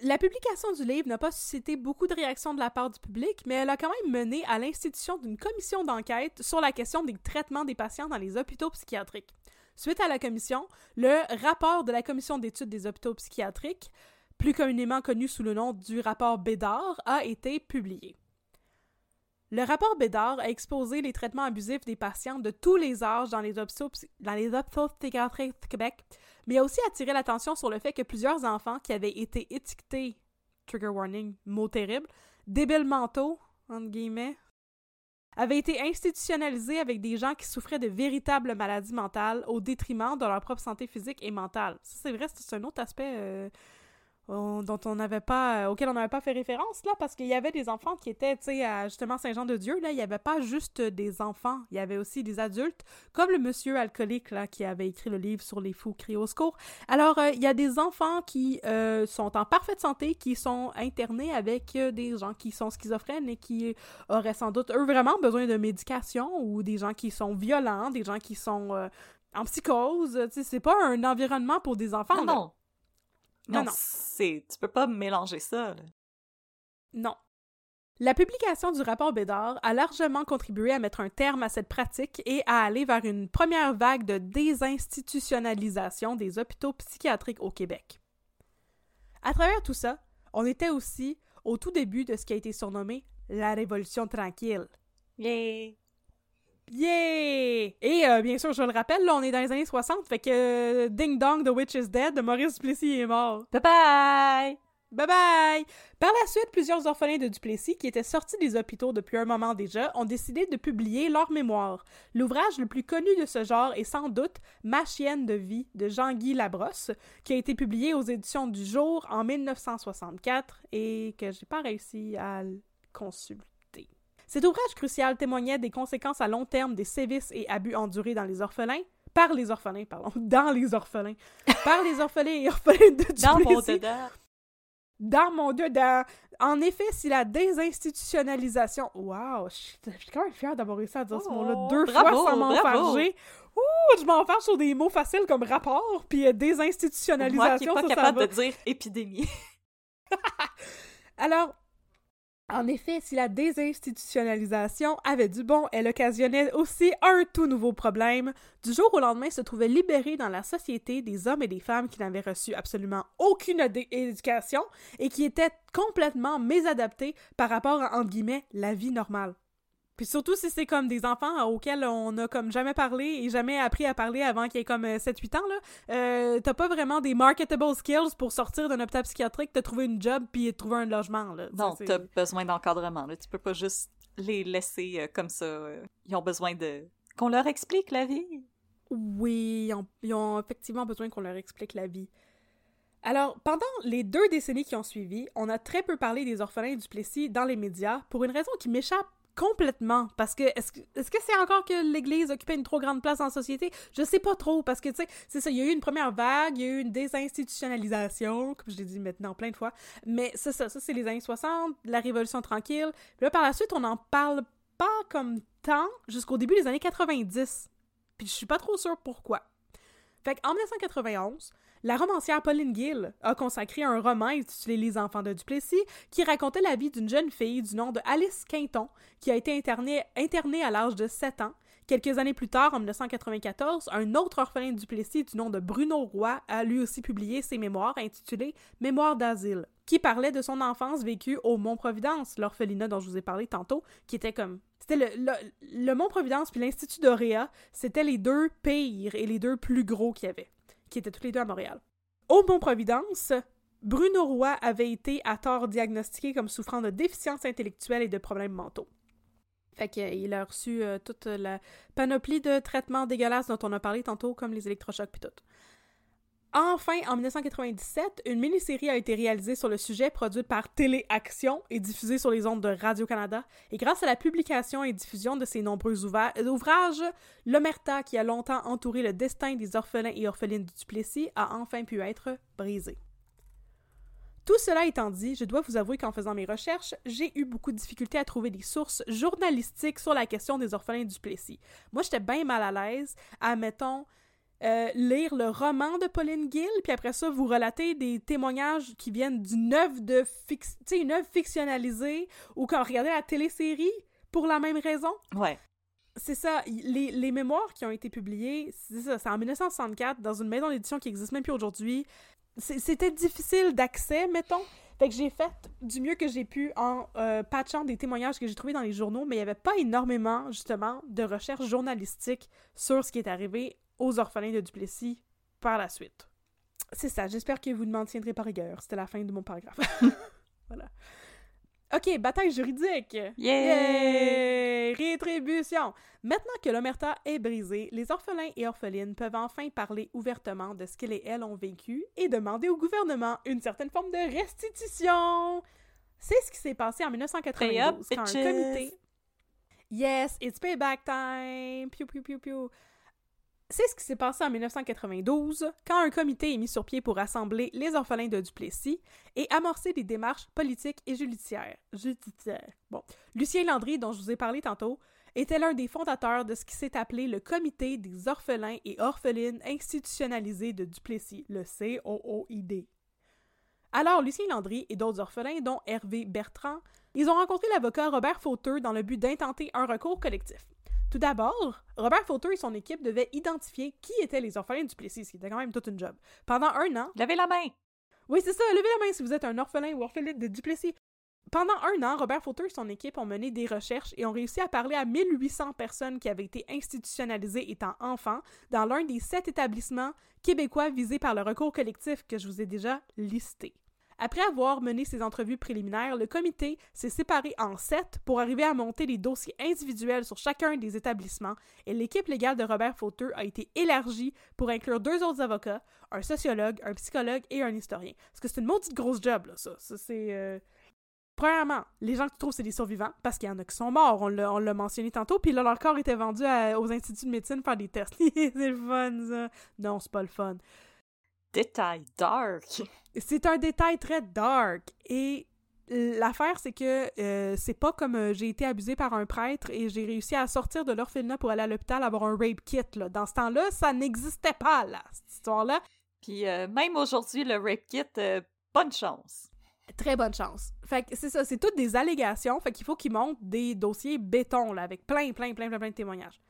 La publication du livre n'a pas suscité beaucoup de réactions de la part du public, mais elle a quand même mené à l'institution d'une commission d'enquête sur la question des traitements des patients dans les hôpitaux psychiatriques. Suite à la commission, le rapport de la commission d'études des hôpitaux psychiatriques, plus communément connu sous le nom du rapport Bédard, a été publié. Le rapport Bédard a exposé les traitements abusifs des patients de tous les âges dans les hôpitaux, psychiatriques du Québec, mais a aussi attiré l'attention sur le fait que plusieurs enfants qui avaient été étiquetés, trigger warning, mot terrible, débiles mentaux, entre guillemets, avaient été institutionnalisés avec des gens qui souffraient de véritables maladies mentales au détriment de leur propre santé physique et mentale. Ça, c'est vrai, c'est un autre aspect euh, on- dont on n'avait pas, auquel on n'avait pas fait référence, là, parce qu'il y avait des enfants qui étaient, tu sais, à justement Saint-Jean-de-Dieu, là, il n'y avait pas juste des enfants, il y avait aussi des adultes, comme le monsieur alcoolique, là, qui avait écrit le livre sur les fous criés au secours. Alors, euh, il y a des enfants qui euh, sont en parfaite santé, qui sont internés avec euh, des gens qui sont schizophrènes et qui auraient sans doute, eux, vraiment besoin de médication, ou des gens qui sont violents, des gens qui sont euh, en psychose, tu sais, c'est pas un environnement pour des enfants, Non, là. non. Non, Non, non. c'est. Tu peux pas mélanger ça, là. Non. La publication du rapport Bédard a largement contribué à mettre un terme à cette pratique et à aller vers une première vague de désinstitutionnalisation des hôpitaux psychiatriques au Québec. À travers tout ça, on était aussi au tout début de ce qui a été surnommé la Révolution tranquille. Yeah! Et euh, bien sûr, je le rappelle, là, on est dans les années 60, fait que euh, Ding Dong, The Witch is Dead, de Maurice Duplessis est mort. Bye bye! Bye bye! Par la suite, plusieurs orphelins de Duplessis, qui étaient sortis des hôpitaux depuis un moment déjà, ont décidé de publier leur mémoire. L'ouvrage le plus connu de ce genre est sans doute Ma chienne de vie de Jean-Guy Labrosse, qui a été publié aux éditions du Jour en 1964 et que j'ai pas réussi à consulter. Cet ouvrage crucial témoignait des conséquences à long terme des sévices et abus endurés dans les orphelins, par les orphelins, pardon, dans les orphelins, par les orphelins et orphelines de Duplessis Dans mon dedans. dans mon dedans. En effet, si la désinstitutionnalisation... Wow! Je suis quand même fière d'avoir réussi à dire ce Oh, mot-là deux bravo, fois sans m'enfarger. Ouh! Je m'enfarge sur des mots faciles comme rapport, puis euh, Moi qui désinstitutionnalisation, est pas ça, ça capable va. de dire épidémie. Alors, en effet, si la désinstitutionnalisation avait du bon, elle occasionnait aussi un tout nouveau problème. Du jour au lendemain se trouvaient libérés dans la société des hommes et des femmes qui n'avaient reçu absolument aucune éducation et qui étaient complètement mésadaptés par rapport à, entre guillemets, la vie normale. Puis surtout si c'est comme des enfants euh, auxquels on a comme jamais parlé et jamais appris à parler avant qu'il y ait comme euh, 7-8 ans, là, euh, t'as pas vraiment des marketable skills pour sortir d'un hôpital psychiatrique, te trouver une job puis te trouver un logement. Là. Non, t'as besoin d'encadrement. là. Tu peux pas juste les laisser euh, comme ça. euh. Ils ont besoin de. qu'on leur explique la vie. Oui, ils ont, ils ont effectivement besoin qu'on leur explique la vie. Alors, pendant les deux décennies qui ont suivi, on a très peu parlé des orphelins du Plessis dans les médias pour une raison qui m'échappe complètement. Parce que est-ce que est-ce que c'est encore que l'Église occupait une trop grande place la société? Je sais pas trop, parce que tu sais, c'est il y a eu une première vague, il y a eu une désinstitutionnalisation, comme je l'ai dit maintenant plein de fois. Mais c'est ça, ça c'est les années 60, la Révolution tranquille. Puis là, par la suite, on n'en parle pas comme tant jusqu'au début des années 90. Puis je suis pas trop sûre pourquoi. Fait qu'en 1991, la romancière Pauline Gill a consacré un roman intitulé Les enfants de Duplessis qui racontait la vie d'une jeune fille du nom de Alice Quinton qui a été internée, à l'âge de 7 ans. Quelques années plus tard, en 1994, un autre orphelin de Duplessis du nom de Bruno Roy a lui aussi publié ses mémoires intitulées Mémoires d'asile, qui parlait de son enfance vécue au Mont-Providence, l'orphelinat dont je vous ai parlé tantôt, qui était comme c'était le, le, le Mont-Providence puis l'Institut d'Oréa, c'était les deux pires et les deux plus gros qu'il y avait, qui étaient tous les deux à Montréal. Au Mont-Providence, Bruno Roy avait été à tort diagnostiqué comme souffrant de déficience intellectuelle et de problèmes mentaux. Fait qu'il a reçu euh, toute la panoplie de traitements dégueulasses dont on a parlé tantôt, comme les électrochocs puis tout. Enfin, en 1997, une mini-série a été réalisée sur le sujet, produite par Téléaction et diffusée sur les ondes de Radio-Canada. Et grâce à la publication et diffusion de ces nombreux ouvrages, l'omerta qui a longtemps entouré le destin des orphelins et orphelines du Duplessis a enfin pu être brisé. Tout cela étant dit, je dois vous avouer qu'en faisant mes recherches, j'ai eu beaucoup de difficultés à trouver des sources journalistiques sur la question des orphelins du Plessis. Moi, j'étais bien mal à l'aise à, mettons, euh, lire le roman de Pauline Gill, puis après ça, vous relater des témoignages qui viennent d'une œuvre de une œuvre fictionnalisée, ou quand on regardait la télésérie pour la même raison. Ouais. C'est ça, les, les, mémoires qui ont été publiées, c'est ça, c'est en 1964, dans une maison d'édition qui n'existe même plus aujourd'hui c'était difficile d'accès, mettons. Fait que j'ai fait du mieux que j'ai pu en euh, patchant des témoignages que j'ai trouvés dans les journaux, mais il n'y avait pas énormément, justement, de recherches journalistiques sur ce qui est arrivé aux orphelins de Duplessis par la suite. C'est ça, j'espère que vous ne m'en tiendrez pas rigueur. C'était la fin de mon paragraphe. voilà. OK, bataille juridique. Yeah! Rétribution. Maintenant que l'omerta est brisée, les orphelins et orphelines peuvent enfin parler ouvertement de ce qu'ils et elles ont vécu et demander au gouvernement une certaine forme de restitution. C'est ce qui s'est passé en 1992 quand un comité Yes, it's payback time. Piu piu piu piu. C'est ce qui s'est passé en 1992, quand un comité est mis sur pied pour rassembler les orphelins de Duplessis et amorcer des démarches politiques et judiciaires. Bon. Lucien Landry, dont je vous ai parlé tantôt, était l'un des fondateurs de ce qui s'est appelé le Comité des orphelins et orphelines institutionnalisés de Duplessis, le COOID. Alors, Lucien Landry et d'autres orphelins, dont Hervé Bertrand, ils ont rencontré l'avocat Robert Fauteux dans le but d'intenter un recours collectif. Tout d'abord, Robert Fauteux et son équipe devaient identifier qui étaient les orphelins du Plessis, ce qui était quand même toute une job. Pendant un an... Levez la main! Oui, c'est ça, levez la main si vous êtes un orphelin ou orpheline de Duplessis. Pendant un an, Robert Fauteux et son équipe ont mené des recherches et ont réussi à parler à 1800 personnes qui avaient été institutionnalisées étant enfants dans l'un des sept établissements québécois visés par le recours collectif que je vous ai déjà listé. Après avoir mené ces entrevues préliminaires, le comité s'est séparé en sept pour arriver à monter des dossiers individuels sur chacun des établissements et l'équipe légale de Robert Fauteux a été élargie pour inclure deux autres avocats, un sociologue, un psychologue et un historien. Parce que c'est une maudite grosse job, là, ça. C'est... Euh, premièrement, les gens que tu trouves, c'est des survivants, parce qu'il y en a qui sont morts, on l'a mentionné tantôt, puis là, leur corps était vendu aux instituts de médecine faire des tests. c'est le fun, ça. Non, c'est pas le fun détail dark. C'est un détail très dark. Et l'affaire, c'est que euh, c'est pas comme euh, j'ai été abusée par un prêtre et j'ai réussi à sortir de l'orphelinat pour aller à l'hôpital avoir un rape kit. Là. Dans ce temps-là, ça n'existait pas, là, cette histoire-là. Puis euh, même aujourd'hui, le rape kit, bonne chance. Très bonne chance. Fait que c'est ça, c'est toutes des allégations. Fait qu'il faut qu'ils montent des dossiers béton, là, avec plein, plein, plein, plein, plein de témoignages.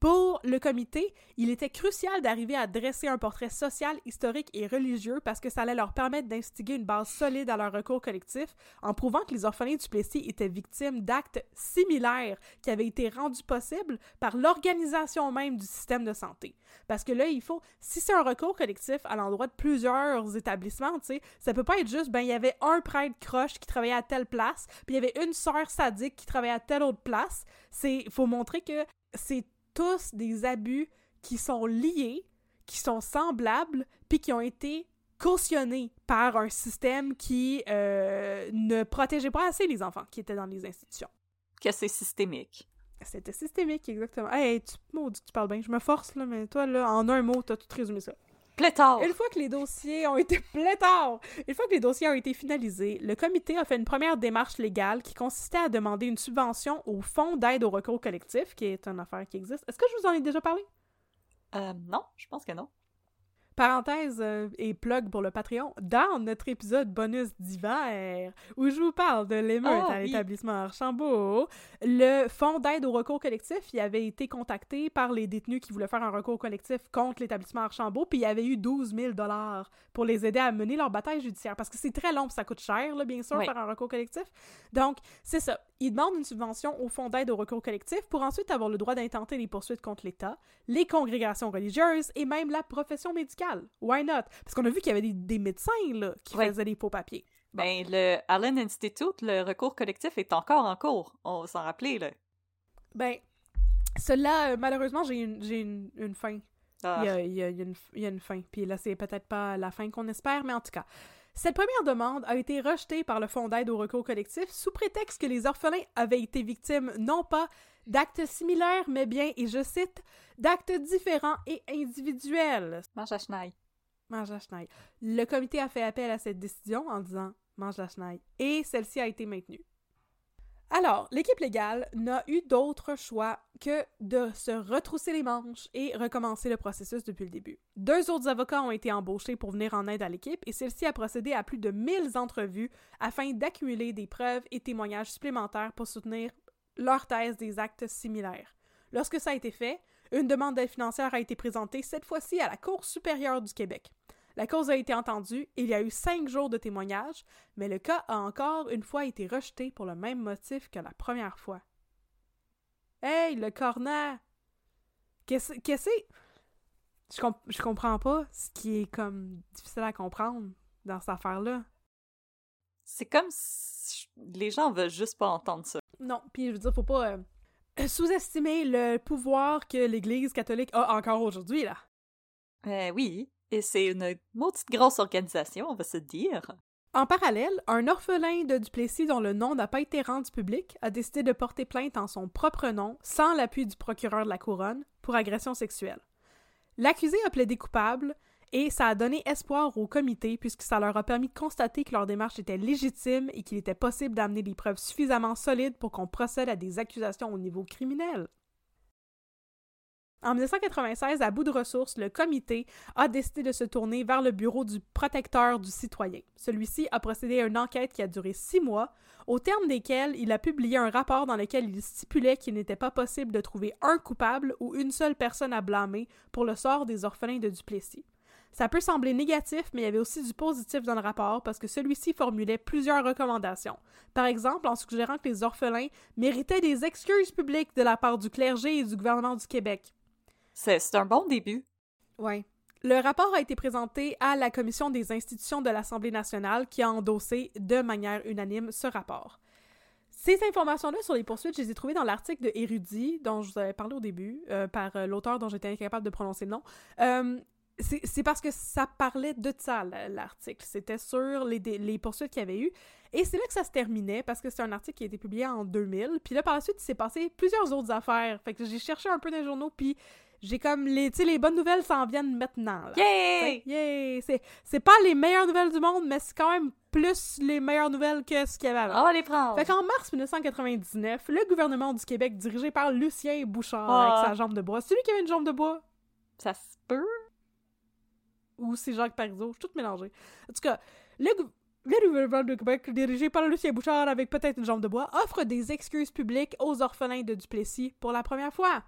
Pour le comité, il était crucial d'arriver à dresser un portrait social, historique et religieux parce que ça allait leur permettre d'instiguer une base solide à leur recours collectif en prouvant que les orphelins du Plessis étaient victimes d'actes similaires qui avaient été rendus possibles par l'organisation même du système de santé. Parce que là, il faut, si c'est un recours collectif à l'endroit de plusieurs établissements, tu sais, ça peut pas être juste, ben, il y avait un prêtre croche qui travaillait à telle place, puis il y avait une sœur sadique qui travaillait à telle autre place. C'est, faut montrer que c'est tous des abus qui sont liés, qui sont semblables, puis qui ont été cautionnés par un système qui euh, ne protégeait pas assez les enfants qui étaient dans les institutions. que c'est systémique. C'était systémique, exactement. Hey, tu, maudit, tu parles bien. Je me force, là, mais toi, là, en un mot, t'as tout résumé ça. Pléthore! Une fois que les dossiers ont été pléthores, une fois que les dossiers ont été finalisés, le comité a fait une première démarche légale qui consistait à demander une subvention au Fonds d'aide au recours collectif, qui est une affaire qui existe. Est-ce que je vous en ai déjà parlé? Euh, non, je pense que non. Parenthèse euh, et plug pour le Patreon, dans notre épisode bonus d'hiver, où je vous parle de l'émeute Ah, à l'établissement Archambault, le Fonds d'aide au recours collectif, il avait été contacté par les détenus qui voulaient faire un recours collectif contre l'établissement Archambault, puis il y avait eu 12 000 pour les aider à mener leur bataille judiciaire, parce que c'est très long, puis ça coûte cher, là, bien sûr, Oui. faire un recours collectif. Donc, c'est ça. Ils demandent une subvention au Fonds d'aide au recours collectif pour ensuite avoir le droit d'intenter les poursuites contre l'État, les congrégations religieuses et même la profession médicale. Why not? Parce qu'on a vu qu'il y avait des, des médecins là, qui faisaient des faux papiers. Ben, le Allen Institute, le recours collectif est encore en cours. On va s'en rappeler, là. Ben, cela, euh, malheureusement, j'ai une, une, une fin. Ah. Il, il a- il y a une, il y a une fin. Puis là, c'est peut-être pas la fin qu'on espère, mais en tout cas. Cette première demande a été rejetée par le Fonds d'aide au recours collectif sous prétexte que les orphelins avaient été victimes non pas d'actes similaires, mais bien, et je cite, d'actes différents et individuels. Mange Schneid. Mange la. Le comité a fait appel à cette décision en disant mange la chenille et celle-ci a été maintenue. Alors, l'équipe légale n'a eu d'autre choix que de se retrousser les manches et recommencer le processus depuis le début. Deux autres avocats ont été embauchés pour venir en aide à l'équipe et celle-ci a procédé à plus de 1000 entrevues afin d'accumuler des preuves et témoignages supplémentaires pour soutenir leur thèse des actes similaires. Lorsque ça a été fait, une demande d'aide financière a été présentée cette fois-ci à la Cour supérieure du Québec. La cause a été entendue, il y a eu cinq jours de témoignages, mais le cas a encore une fois été rejeté pour le même motif que la première fois. Hey, le cornet! Qu'est-ce que c'est? Je, comp- je comprends pas ce qui est comme difficile à comprendre dans cette affaire-là. C'est comme si les gens veulent juste pas entendre ça. Non, puis je veux dire, faut pas euh, sous-estimer le pouvoir que l'Église catholique a encore aujourd'hui, là. Euh, oui, et c'est une maudite grosse organisation, on va se dire. En parallèle, un orphelin de Duplessis dont le nom n'a pas été rendu public a décidé de porter plainte en son propre nom, sans l'appui du procureur de la couronne, pour agression sexuelle. L'accusé a plaidé coupable et ça a donné espoir au comité puisque ça leur a permis de constater que leur démarche était légitime et qu'il était possible d'amener des preuves suffisamment solides pour qu'on procède à des accusations au niveau criminel. En 1996, à bout de ressources, le comité a décidé de se tourner vers le bureau du protecteur du citoyen. Celui-ci a procédé à une enquête qui a duré six mois, au terme desquels il a publié un rapport dans lequel il stipulait qu'il n'était pas possible de trouver un coupable ou une seule personne à blâmer pour le sort des orphelins de Duplessis. Ça peut sembler négatif, mais il y avait aussi du positif dans le rapport parce que celui-ci formulait plusieurs recommandations. Par exemple, en suggérant que les orphelins méritaient des excuses publiques de la part du clergé et du gouvernement du Québec. C'est un bon début. Ouais. Le rapport a été présenté à la Commission des institutions de l'Assemblée nationale qui a endossé de manière unanime ce rapport. Ces informations-là sur les poursuites, je les ai trouvées dans l'article de Érudit, dont je vous avais parlé au début, euh, par euh, l'auteur dont j'étais incapable de prononcer le nom. Euh, c'est parce que ça parlait de ça, l'article. C'était sur les, poursuites qu'il y avait eu. Et c'est là que ça se terminait, parce que c'est un article qui a été publié en 2000. Puis là, par la suite, il s'est passé plusieurs autres affaires. Fait que j'ai cherché un peu dans journaux, puis j'ai comme les, tu sais, les bonnes nouvelles s'en viennent maintenant. Là. Yay! Yay! C'est, pas les meilleures nouvelles du monde, mais c'est quand même plus les meilleures nouvelles que ce qu'il y avait avant. On va les prendre. Fait qu'en mars 1999, le gouvernement du Québec, dirigé par Lucien Bouchard Ah. avec sa jambe de bois, c'est lui qui avait une jambe de bois? Ça se peut. ou c'est Jacques Parizeau, je suis toute mélangée. En tout cas, le gouvernement du Québec, dirigé par Lucien Bouchard avec peut-être une jambe de bois, offre des excuses publiques aux orphelins de Duplessis pour la première fois.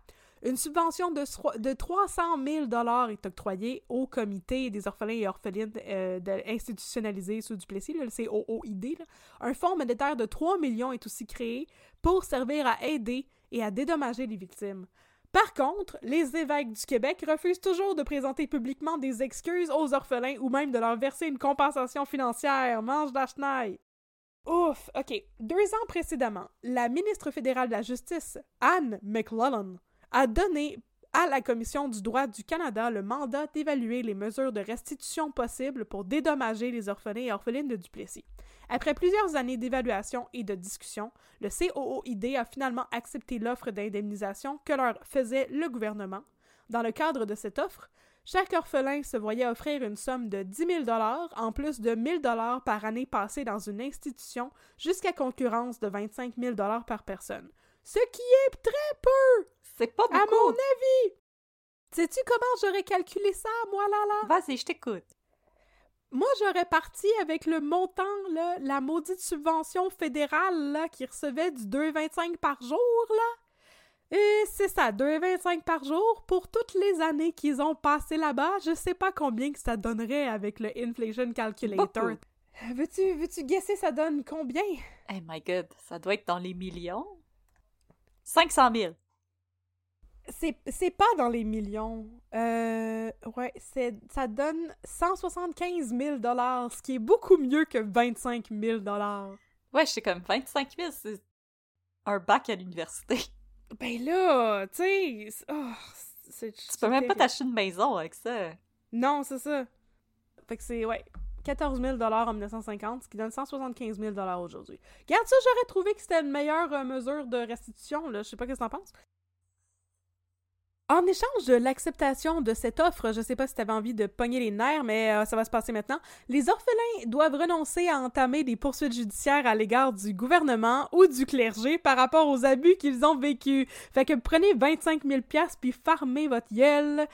Une subvention de, sro- de 300 000 est octroyée au comité des orphelins et orphelines euh, institutionnalisés sous Duplessis, là, le COOID. Un fonds monétaire de 3 millions est aussi créé pour servir à aider et à dédommager les victimes. Par contre, les évêques du Québec refusent toujours de présenter publiquement des excuses aux orphelins ou même de leur verser une compensation financière. Mange la chenille! Ouf! OK. Deux ans précédemment, la ministre fédérale de la Justice, Anne McLellan, a donné à la Commission du droit du Canada le mandat d'évaluer les mesures de restitution possibles pour dédommager les orphelins et orphelines de Duplessis. Après plusieurs années d'évaluation et de discussion, le COOID a finalement accepté l'offre d'indemnisation que leur faisait le gouvernement. Dans le cadre de cette offre, chaque orphelin se voyait offrir une somme de 10 000 en plus de 1 000 par année passée dans une institution jusqu'à concurrence de 25 000 par personne. Ce qui est très peu! C'est pas beaucoup. À mon avis! Sais-tu comment j'aurais calculé ça, moi, là, là? Vas-y, je t'écoute. Moi, j'aurais parti avec le montant, là, la maudite subvention fédérale, là, qui recevait du 2,25 par jour, là. Et c'est ça, 2,25 par jour pour toutes les années qu'ils ont passé là-bas. Je sais pas combien que ça donnerait avec le Inflation Calculator. Veux-tu, veux-tu guesser ça donne combien? Oh my god, ça doit être dans les millions. 500 000. C'est, c'est pas dans les millions. Euh, ouais, c'est, ça donne 175 000 ce qui est beaucoup mieux que 25 000 Ouais, je sais comme 25 000, c'est un bac à l'université. Ben là, tu sais, oh, c'est, Tu peux même pas t'acheter une maison avec ça. Non, c'est ça. Fait que c'est, ouais, 14 000 en 1950, ce qui donne 175 000 aujourd'hui. Regarde ça, j'aurais trouvé que c'était une meilleure euh, mesure de restitution, là. Je sais pas ce que t'en penses. En échange de l'acceptation de cette offre, je sais pas si tu avais envie de pogner les nerfs, mais euh, ça va se passer maintenant, les orphelins doivent renoncer à entamer des poursuites judiciaires à l'égard du gouvernement ou du clergé par rapport aux abus qu'ils ont vécus. Fait que prenez 25 000 puis farmez votre gueule.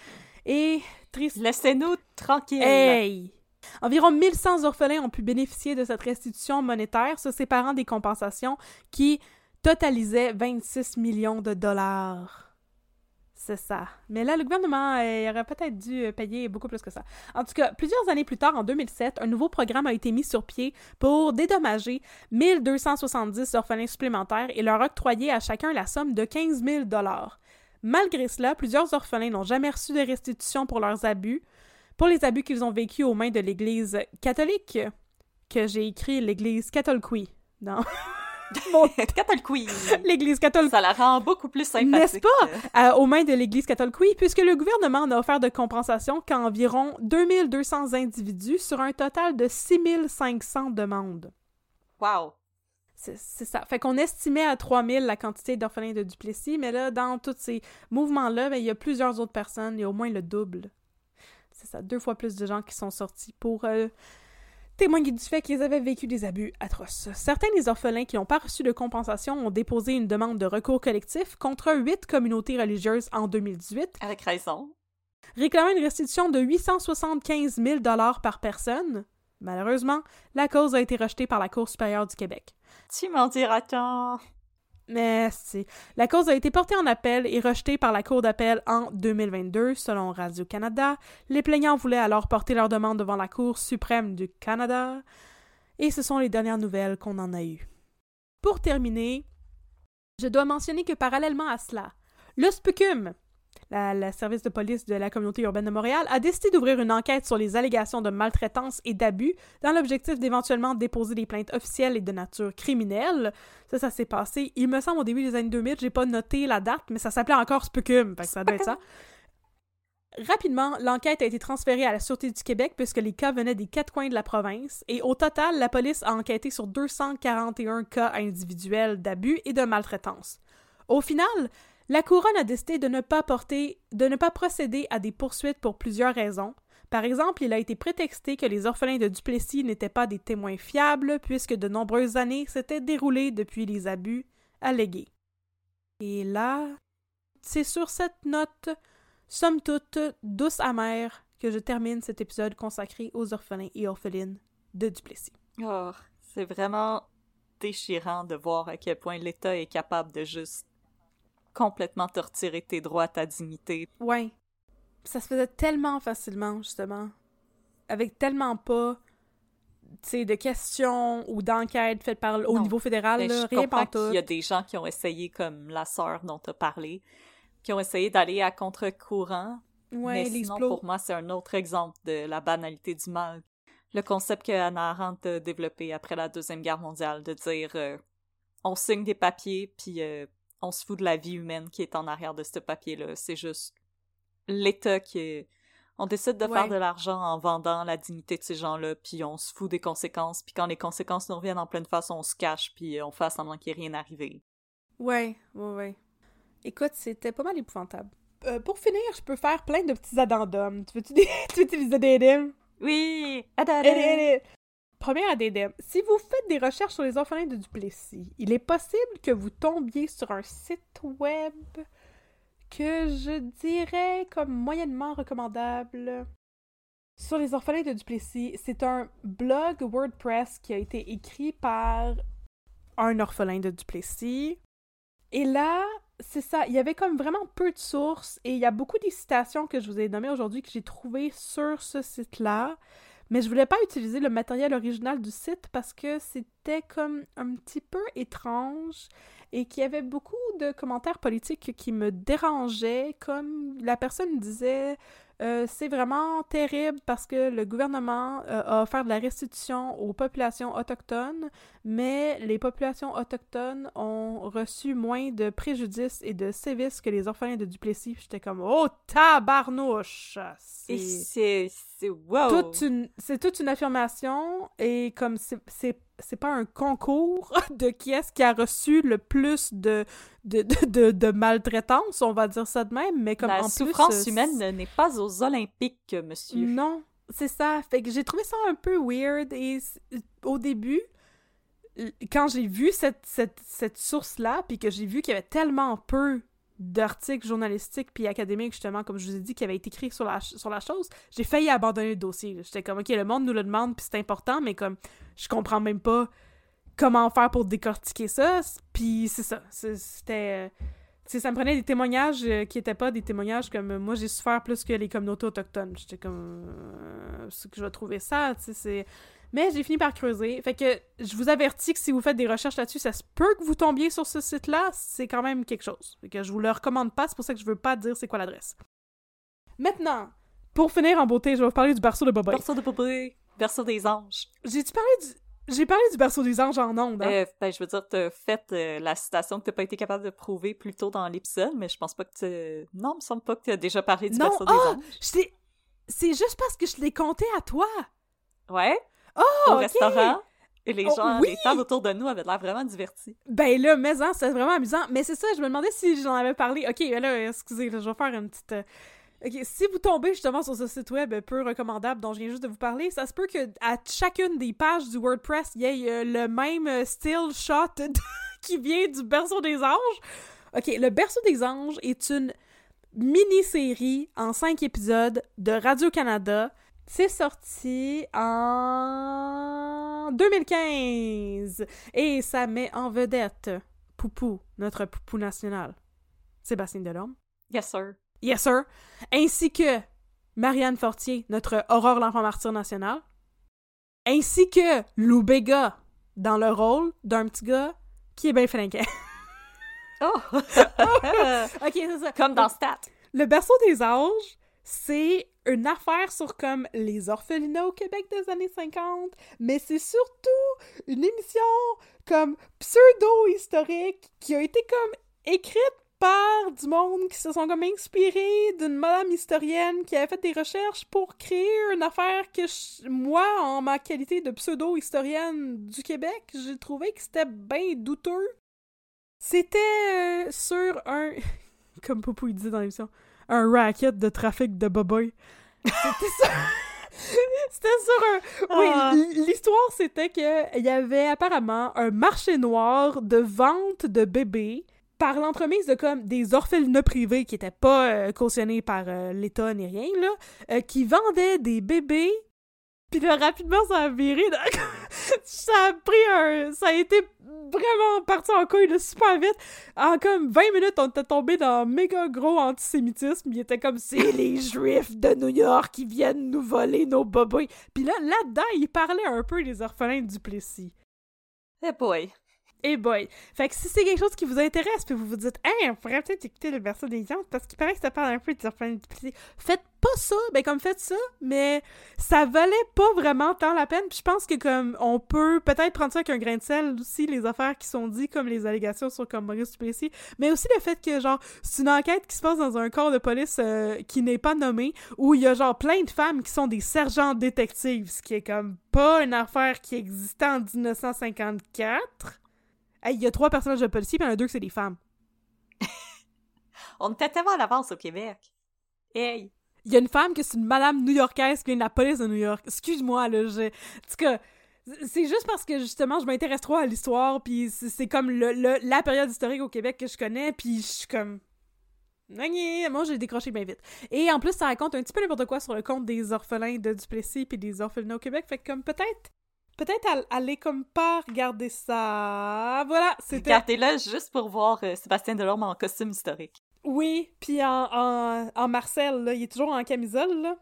Et triste. Laissez-nous tranquilles. Hey! Environ 1100 orphelins ont pu bénéficier de cette restitution monétaire, se séparant des compensations qui totalisaient 26 millions de dollars. C'est ça. Mais là, le gouvernement euh, aurait peut-être dû euh, payer beaucoup plus que ça. En tout cas, plusieurs années plus tard, en 2007, un nouveau programme a été mis sur pied pour dédommager 1270 orphelins supplémentaires et leur octroyer à chacun la somme de 15 000 Malgré cela, plusieurs orphelins n'ont jamais reçu de restitution pour leurs abus, pour les abus qu'ils ont vécus aux mains de l'Église catholique, que j'ai écrit l'Église catholique. Non. catholique. L'Église catholique. Ça la rend beaucoup plus sympathique. N'est-ce pas? aux mains de l'Église catholique, puisque le gouvernement n'a offert de compensation qu'à environ 2200 individus sur un total de 6500 demandes. Wow! C'est ça. Fait qu'on estimait à 3000 la quantité d'orphelins de Duplessis, mais là, dans tous ces mouvements-là, ben, il y a plusieurs autres personnes, il y a au moins le double. C'est ça, deux fois plus de gens qui sont sortis pour euh, témoigner du fait qu'ils avaient vécu des abus atroces. Certains des orphelins qui n'ont pas reçu de compensation ont déposé une demande de recours collectif contre huit communautés religieuses en 2018. Avec raison. Réclamant une restitution de 875 000 par personne. Malheureusement, la cause a été rejetée par la Cour supérieure du Québec. Tu m'en diras tant. Merci. La cause a été portée en appel et rejetée par la Cour d'appel en 2022, selon Radio-Canada. Les plaignants voulaient alors porter leur demande devant la Cour suprême du Canada. Et ce sont les dernières nouvelles qu'on en a eues. Pour terminer, je dois mentionner que parallèlement à cela, le SPUCUM, le service de police de la communauté urbaine de Montréal a décidé d'ouvrir une enquête sur les allégations de maltraitance et d'abus dans l'objectif d'éventuellement déposer des plaintes officielles et de nature criminelle. Ça, ça s'est passé, il me semble, au début des années 2000. J'ai pas noté la date, mais ça s'appelait encore Spucum, que ça doit être ça. Rapidement, l'enquête a été transférée à la Sûreté du Québec puisque les cas venaient des quatre coins de la province et au total, la police a enquêté sur 241 cas individuels d'abus et de maltraitance. Au final, la couronne a décidé de ne pas procéder à des poursuites pour plusieurs raisons. Par exemple, il a été prétexté que les orphelins de Duplessis n'étaient pas des témoins fiables puisque de nombreuses années s'étaient déroulées depuis les abus allégués. Et là, c'est sur cette note, somme toute douce amère, que je termine cet épisode consacré aux orphelins et orphelines de Duplessis. Oh, c'est vraiment déchirant de voir à quel point l'État est capable de juste complètement te retirer tes droits, ta dignité. Ouais. Ça se faisait tellement facilement, justement. Avec tellement pas de questions ou d'enquêtes faites par, au niveau fédéral, ben, là, je rien Il y a des gens qui ont essayé, comme la sœur dont tu as parlé, qui ont essayé d'aller à contre-courant. Ouais, mais sinon, pour moi, c'est un autre exemple de la banalité du mal. Le concept que Hannah Arendt a développé après la Deuxième Guerre mondiale, de dire euh, on signe des papiers, puis euh, on se fout de la vie humaine qui est en arrière de ce papier-là. C'est juste l'État qui est... On décide de Ouais. faire de l'argent en vendant la dignité de ces gens-là, puis on se fout des conséquences, puis quand les conséquences nous reviennent en pleine face, on se cache, puis on fait semblant qu'il n'y ait rien arrivé. Ouais, ouais, ouais. Écoute, c'était pas mal épouvantable. Euh, pour finir, je peux faire plein de petits addendums. Tu veux-tu des... tu veux-tu les addendums? Oui! Allez, Premier addendum. Si vous faites des recherches sur les orphelins de Duplessis, il est possible que vous tombiez sur un site web que je dirais comme moyennement recommandable. Sur les orphelins de Duplessis, c'est un blog WordPress qui a été écrit par un orphelin de Duplessis. Et là, c'est ça, il y avait comme vraiment peu de sources et il y a beaucoup des citations que je vous ai nommées aujourd'hui que j'ai trouvées sur ce site-là. Mais je voulais pas utiliser le matériel original du site parce que c'était comme un petit peu étrange et qu'il y avait beaucoup de commentaires politiques qui me dérangeaient, comme la personne disait euh, c'est vraiment terrible parce que le gouvernement euh, a offert de la restitution aux populations autochtones, mais les populations autochtones ont reçu moins de préjudices et de sévices que les orphelins de Duplessis. J'étais comme oh tabarnouche! C'est wow! toute une c'est toute une affirmation et comme c'est c'est pas un concours de qui est-ce qui a reçu le plus de de, de, de, de maltraitance, on va dire ça de même, mais comme La en souffrance plus, euh, humaine n'est pas aux Olympiques, monsieur. non, c'est ça. Fait que j'ai trouvé ça un peu weird et au début, quand j'ai vu cette, cette, cette source-là, puis que j'ai vu qu'il y avait tellement peu d'articles journalistiques puis académiques, justement, comme je vous ai dit, qui avaient été écrits sur la, sur la chose, j'ai failli abandonner le dossier. J'étais comme, OK, le monde nous le demande, puis c'est important, mais comme, je comprends même pas comment faire pour décortiquer ça. Puis c'est ça. C'était... euh, ça me prenait des témoignages euh, qui étaient pas des témoignages comme moi j'ai souffert plus que les communautés autochtones. J'étais comme euh, c'est que je vais trouver ça, tu sais, c'est mais j'ai fini par creuser. Fait que je vous avertis que si vous faites des recherches là-dessus, ça se peut que vous tombiez sur ce site-là, c'est quand même quelque chose. Fait que je vous le recommande pas, c'est pour ça que je veux pas dire c'est quoi l'adresse. Maintenant, pour finir en beauté, je vais vous parler du berceau de Boba. Berceau de bébé, berceau des anges. J'ai-tu parlé du j'ai parlé du berceau des anges en ondes. hein? Euh, ben, je veux dire, t'as fait euh, la citation que t'as pas été capable de prouver plus tôt dans l'épisode, mais je pense pas que tu... Non, il me semble pas que t'as déjà parlé du non, berceau des ah! anges. T'ai- C'est juste parce que je l'ai compté à toi. Ouais, Oh, au ok. restaurant. Et les Oh, gens, oui! les tables autour de nous avaient l'air vraiment divertis. Ben là, mais hein, c'était vraiment amusant. Mais c'est ça, je me demandais si j'en avais parlé. Ok, ben là, excusez, là, je vais faire une petite. euh, Ok, si vous tombez justement sur ce site web peu recommandable dont je viens juste de vous parler, ça se peut que à chacune des pages du WordPress, il y ait euh, le même euh, still shot de- qui vient du berceau des anges. Ok, le berceau des anges est une mini-série en cinq épisodes de Radio-Canada. C'est sorti en 2015 et ça met en vedette Poupou, notre Poupou national, Sébastien Delorme. Yes, sir. Yes, sir. Ainsi que Marianne Fortier, notre Aurore l'enfant martyr national. Ainsi que Lou Béga, dans le rôle d'un petit gars qui est bien flinquant. Oh! ok, c'est ça. Comme dans Stat. Le berceau des anges, c'est une affaire sur comme les orphelinats au Québec des années 50, mais c'est surtout une émission comme pseudo-historique qui a été comme écrite par du monde qui se sont comme inspirés d'une madame historienne qui avait fait des recherches pour créer une affaire que moi, en ma qualité de pseudo-historienne du Québec, j'ai trouvé que c'était bien douteux. C'était euh, sur un... comme Poupou dit dans l'émission, un racket de trafic de boboy. C'était ça. C'était sur un. Oui, Ah. l'histoire c'était que il y avait apparemment un marché noir de vente de bébés par l'entremise de comme des orphelinats privés qui étaient pas euh, cautionnés par euh, l'État ni rien là, euh, qui vendaient des bébés. Puis là, rapidement, ça a viré. ça a pris un... Ça a été vraiment parti en couille de super vite. En comme 20 minutes, on était tombé dans un méga gros antisémitisme. Il était comme, c'est les Juifs de New York qui viennent nous voler nos bobos. Puis là, là-dedans, il parlait un peu des orphelins du Plessis. Eh. Et boy. Fait que si c'est quelque chose qui vous intéresse, puis vous vous dites, hey, on pourrait peut-être écouter le verso des gens, parce qu'il paraît que ça parle un peu de orphelins Faites pas ça, ben comme faites ça, mais ça valait pas vraiment tant la peine. Puis je pense que comme on peut peut-être prendre ça avec un grain de sel aussi, les affaires qui sont dites, comme les allégations sur comme Maurice Duplessis, mais aussi le fait que genre c'est une enquête qui se passe dans un corps de police euh, qui n'est pas nommé, où il y a genre plein de femmes qui sont des sergents détectives, ce qui est comme pas une affaire qui existait en 1954. Hey, il y a trois personnages de policiers, puis il y en a deux que c'est des femmes. On était tellement à l'avance au Québec. Hey! Il y a une femme qui est une madame new-yorkaise qui vient de la police de New York. Excuse-moi, là, je... En tout cas, c'est juste parce que, justement, je m'intéresse trop à l'histoire, puis c'est comme le, la période historique au Québec que je connais, puis je suis comme... Moi, j'ai décroché bien vite. Et en plus, ça raconte un petit peu n'importe quoi sur le compte des orphelins de Duplessis puis des orphelins au Québec. Fait que comme peut-être peut-être aller comme pas regarder ça. Voilà, c'était... Regardez-le juste pour voir euh, Sébastien Delorme en costume historique. Oui, puis en, en, Marcel, là, il est toujours en camisole, là.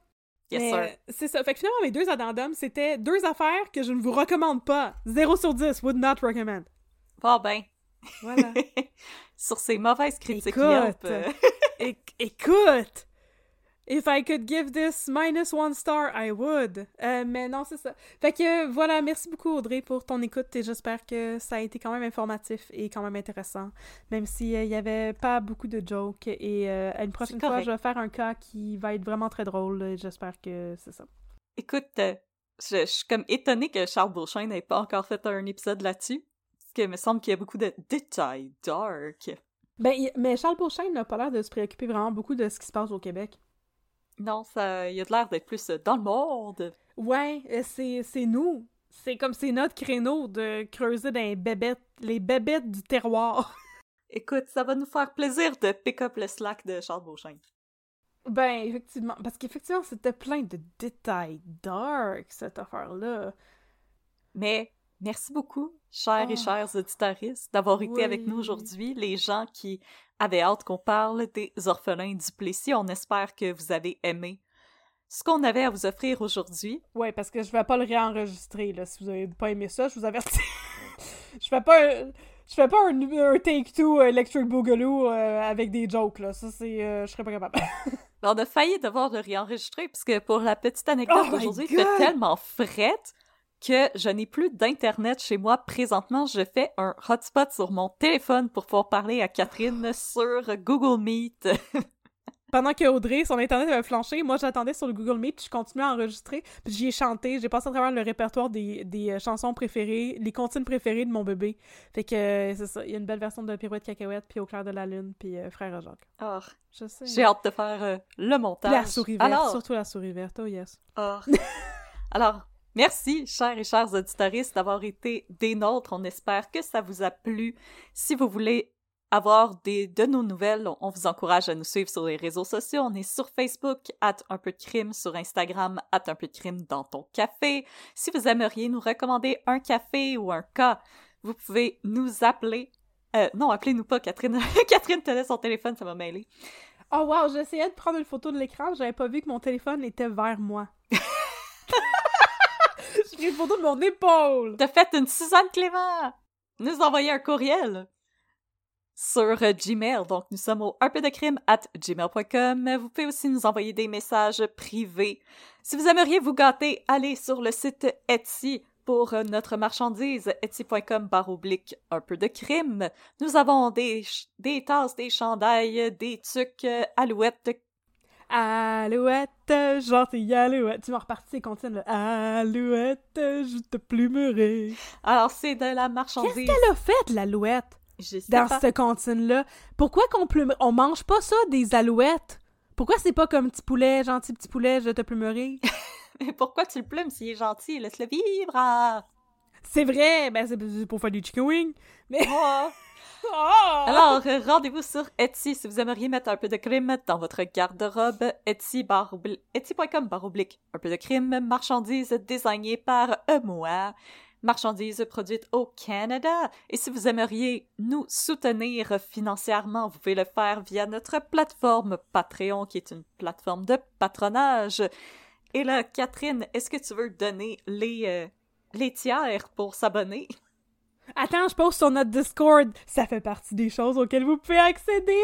Yes, sir. C'est ça. Fait que finalement, mes deux addendums, c'était deux affaires que je ne vous recommande pas. 0 sur 10, would not recommend. Pas ben. Voilà. sur ces mauvaises critiques écoute, euh. écoute! If I could give this minus one star, I would. Euh, mais non, c'est ça. Fait que voilà, merci beaucoup Audrey pour ton écoute et j'espère que ça a été quand même informatif et quand même intéressant. Même s'il euh, n'y avait pas beaucoup de jokes. Et euh, une prochaine fois, je vais faire un cas qui va être vraiment très drôle. J'espère que c'est ça. Écoute, je, suis comme étonnée que Charles Beauchamp n'ait pas encore fait un épisode là-dessus. Parce qu'il me semble qu'il y a beaucoup de détails dark. Ben, mais Charles Beauchamp n'a pas l'air de se préoccuper vraiment beaucoup de ce qui se passe au Québec. Non, ça, il a l'air d'être plus euh, dans le monde. Ouais, euh, c'est, c'est nous. C'est comme c'est notre créneau de creuser dans les bébêtes, les bébêtes du terroir. Écoute, ça va nous faire plaisir de pick up le slack de Charles Beauchamp. Ben, effectivement. Parce qu'effectivement, c'était plein de détails dark, cette affaire-là. Mais merci beaucoup, chers et ah. chers auditaristes, d'avoir été avec nous aujourd'hui. Les gens qui avait hâte qu'on parle des orphelins du Plessis. On espère que vous avez aimé ce qu'on avait à vous offrir aujourd'hui. Ouais, parce que je vais pas le réenregistrer, là. Si vous avez pas aimé ça, je vous avertis. je fais pas un... Je fais pas un, take-two Electric Boogaloo euh, avec des jokes, là. Ça, c'est... Euh, je serais pas capable. On a failli devoir le réenregistrer, puisque pour la petite anecdote oh d'aujourd'hui, il fait tellement frette que je n'ai plus d'internet chez moi présentement. Je fais un hotspot sur mon téléphone pour pouvoir parler à Catherine sur Google Meet. Pendant que Audrey, son internet avait flanché, moi j'attendais sur le Google Meet, je continuais à enregistrer, puis j'y ai chanté, j'ai passé à travers le répertoire des, des euh, chansons préférées, les comptines préférées de mon bébé. Fait que euh, c'est ça, il y a une belle version de Pirouette Cacahuète, puis Au clair de la lune, puis euh, Frère Jacques. Oh, je sais. J'ai hâte de faire le montage. La souris verte, surtout la souris verte, oh yes. Oh. Alors, Merci, chers et chers auditoristes, d'avoir été des nôtres. On espère que ça vous a plu. Si vous voulez avoir des, de nos nouvelles, on vous encourage à nous suivre sur les réseaux sociaux. On est sur Facebook, at un peu de crime, sur Instagram, at un peu de crime dans ton café. Si vous aimeriez nous recommander un café ou un cas, vous pouvez nous appeler. Euh, non, appelez-nous pas, Catherine. Catherine tenait son téléphone, ça m'a mêlé. Oh wow, j'essayais de prendre une photo de l'écran, j'avais pas vu que mon téléphone était vers moi. De mon épaule! Fait une Suzanne Clément! Nous envoyer un courriel sur euh, Gmail. Donc, nous sommes au un peu de crime at gmail.com. Vous pouvez aussi nous envoyer des messages privés. Si vous aimeriez vous gâter, allez sur le site Etsy pour euh, notre marchandise etsy.com barre oblique un peu de crime. Nous avons des, des tasses, des chandails, des tucs, euh, alouettes, Alouette, gentille alouette. Tu m'as reparti ces comptines, Alouette, je te plumerai. Alors, c'est de la marchandise. Qu'est-ce qu'elle a fait, l'alouette? Dans cette comptine-là. Pourquoi qu'on plume... On mange pas ça, des alouettes? Pourquoi c'est pas comme petit poulet, gentil petit poulet, je te plumerai? Mais pourquoi tu le plumes s'il est gentil? Laisse-le vivre! C'est vrai! Ben, c'est pour faire du chicken wing. Mais... Oh. Oh! Alors, rendez-vous sur Etsy si vous aimeriez mettre un peu de crime dans votre garde-robe. Etsy Etsy.com barre. Un peu de crime, marchandises désignées par moi. Marchandises produites au Canada. Et si vous aimeriez nous soutenir financièrement, vous pouvez le faire via notre plateforme Patreon, qui est une plateforme de patronage. Et là, Catherine, est-ce que tu veux donner les, euh, les tiers pour s'abonner? Attends, je poste sur notre Discord. Ça fait partie des choses auxquelles vous pouvez accéder.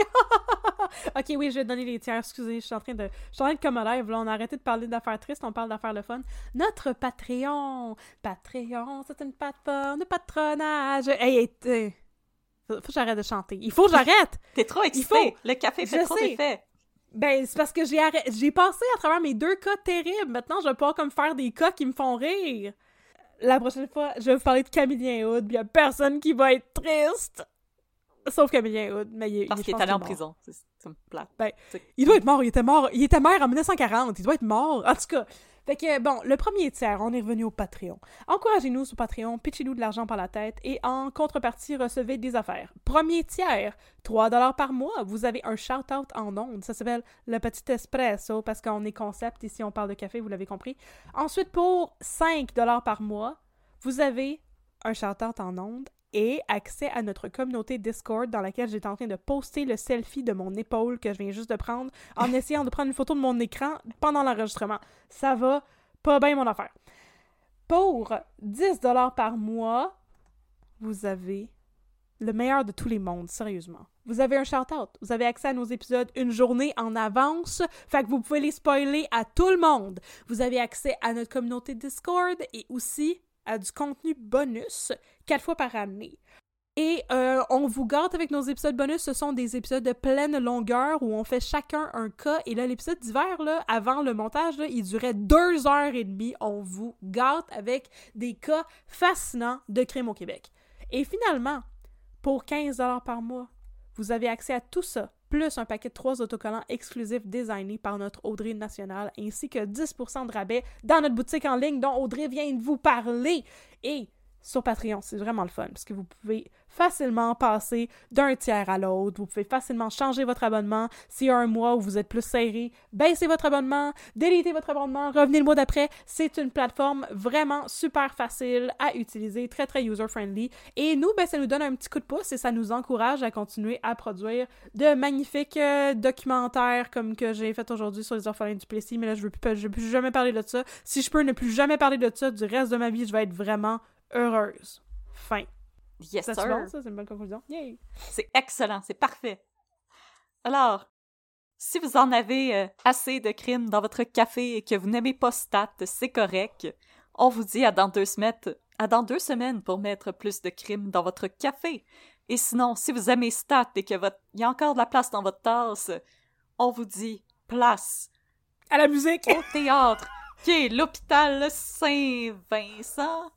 ok, oui, je vais donner les tiers. Excusez, je suis en train de. Je suis en train de comme un live. Là, on a arrêté de parler d'affaires tristes, on parle d'affaires le fun. Notre Patreon. Patreon, c'est une plateforme de patronage. Hey, hey, hey. Faut, que j'arrête de chanter. Il faut que j'arrête. T'es trop excité. faut. Le café fait Je trop d'effet. Ben, c'est parce que j'ai arrêt- j'ai passé à travers mes deux cas terribles. Maintenant, je vais pouvoir comme faire des cas qui me font rire. La prochaine fois, je vais vous parler de Camillien Hood, puis y a personne qui va être triste. Sauf Camillien Hood, mais il, Parce je qu'il est allé en prison. C'est une plate. Ben, il doit être mort, il était mort. Il était maire en 1940, il doit être mort. En tout cas, fait que, bon, le premier tiers, on est revenu au Patreon. Encouragez-nous sur Patreon, pitchez-nous de l'argent par la tête et en contrepartie, recevez des affaires. Premier tiers, 3 dollars par mois, vous avez un shout-out en ondes. Ça s'appelle le petit espresso parce qu'on est concept ici, on parle de café, vous l'avez compris. Ensuite, pour 5 dollars par mois, vous avez un shout-out en ondes et accès à notre communauté Discord dans laquelle j'étais en train de poster le selfie de mon épaule que je viens juste de prendre en essayant de prendre une photo de mon écran pendant l'enregistrement. Ça va pas bien mon affaire. Pour 10 dollars par mois, vous avez le meilleur de tous les mondes, sérieusement. Vous avez un shout-out. Vous avez accès à nos épisodes une journée en avance. Fait que vous pouvez les spoiler à tout le monde. Vous avez accès à notre communauté Discord et aussi à du contenu bonus quatre fois par année. Et euh, on vous gâte avec nos épisodes bonus. Ce sont des épisodes de pleine longueur où on fait chacun un cas. Et là, l'épisode d'hiver, avant le montage, il durait deux heures et demie. On vous gâte avec des cas fascinants de crime au Québec. Et finalement, pour 15 par mois, vous avez accès à tout ça, plus un paquet de trois autocollants exclusifs designés par notre Audrey nationale, ainsi que 10% de rabais dans notre boutique en ligne dont Audrey vient de vous parler. Et sur Patreon, c'est vraiment le fun, parce que vous pouvez facilement passer d'un tiers à l'autre, vous pouvez facilement changer votre abonnement. S'il y a un mois où vous êtes plus serré, baissez votre abonnement, délitez votre abonnement, revenez le mois d'après. C'est une plateforme vraiment super facile à utiliser, très très user-friendly. Et nous, ben, ça nous donne un petit coup de pouce et ça nous encourage à continuer à produire de magnifiques euh, documentaires comme que j'ai fait aujourd'hui sur les orphelins du Plessis, mais là, je veux plus, veux plus jamais parler de ça. Si je peux ne plus jamais parler de ça du reste de ma vie, je vais être vraiment heureuse. Fin. Yes, Ça, c'est sir. bon, ça? C'est une bonne conclusion. Yay! C'est excellent, c'est parfait. Alors, si vous en avez euh, assez de crimes dans votre café et que vous n'aimez pas Stat, c'est correct. On vous dit à dans deux semaines, à dans deux semaines pour mettre plus de crimes dans votre café. Et sinon, si vous aimez Stat et que votre... il y a encore de la place dans votre tasse, on vous dit place À la musique! au théâtre, qui est l'hôpital Saint-Vincent.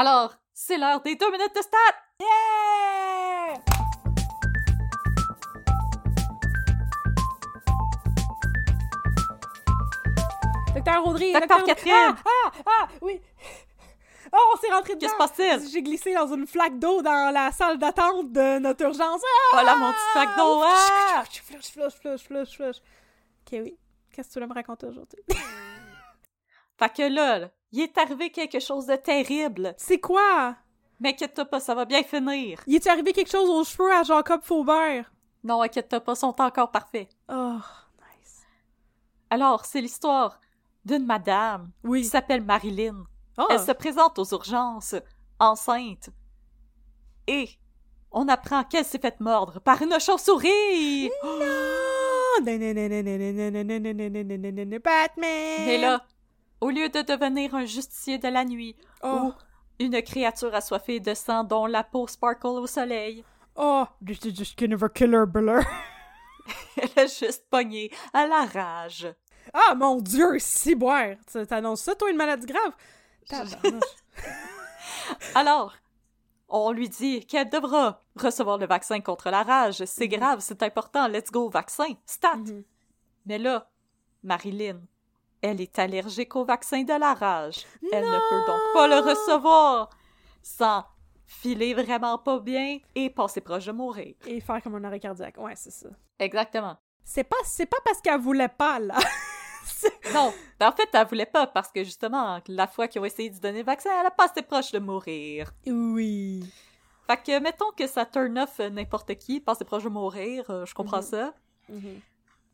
Alors, c'est l'heure des deux minutes de Stat! Yeah! Docteur Audrey, Docteur Catherine! Ah, ah, ah, oui! Oh, on s'est rentré dedans! Qu'est-ce qui se passe-t-il? J'ai glissé dans une flaque d'eau dans la salle d'attente de notre urgence. Voilà mon petit sac d'eau! Ah! Flush, flush, flush, flush, flush. Ok, oui. Qu'est-ce que tu voulais me raconter aujourd'hui? Fait que là, là, il est arrivé quelque chose de terrible. C'est quoi? Mais inquiète-toi pas, ça va bien finir. Y est arrivé quelque chose aux cheveux à Jacob Faubert? Non, inquiète-toi pas, sont encore parfaits. Oh, nice. Alors, c'est l'histoire d'une madame Oui. qui s'appelle Marilyn. Oh, Elle se présente aux urgences, enceinte. Et on apprend qu'elle s'est faite mordre par une chauve-souris. Oh, Batman! Et là, au lieu de devenir un justicier de la nuit Oh, ou une créature assoiffée de sang dont la peau sparkle au soleil, oh, this is kind of a killer blur. elle a juste pogné à la rage. Ah, mon Dieu, si boire! Tu T'annonces ça, toi, une maladie grave? Alors, on lui dit qu'elle devra recevoir le vaccin contre la rage. C'est grave, c'est important, let's go, vaccin, stat. Mhm. Mais là, Marilyn, elle est allergique au vaccin de la rage. Elle ne peut donc pas le recevoir sans filer vraiment pas bien et passer proche de mourir. Et faire comme un arrêt cardiaque. Ouais, c'est ça. Exactement. C'est pas, c'est pas parce qu'elle voulait pas, là. Non, ben en fait, elle voulait pas parce que justement, la fois qu'ils ont essayé de lui donner le vaccin, elle a passé proche de mourir. oui. Fait que, mettons que ça turn off n'importe qui, passer proche de mourir, euh, je comprends Mhm. ça. Mhm.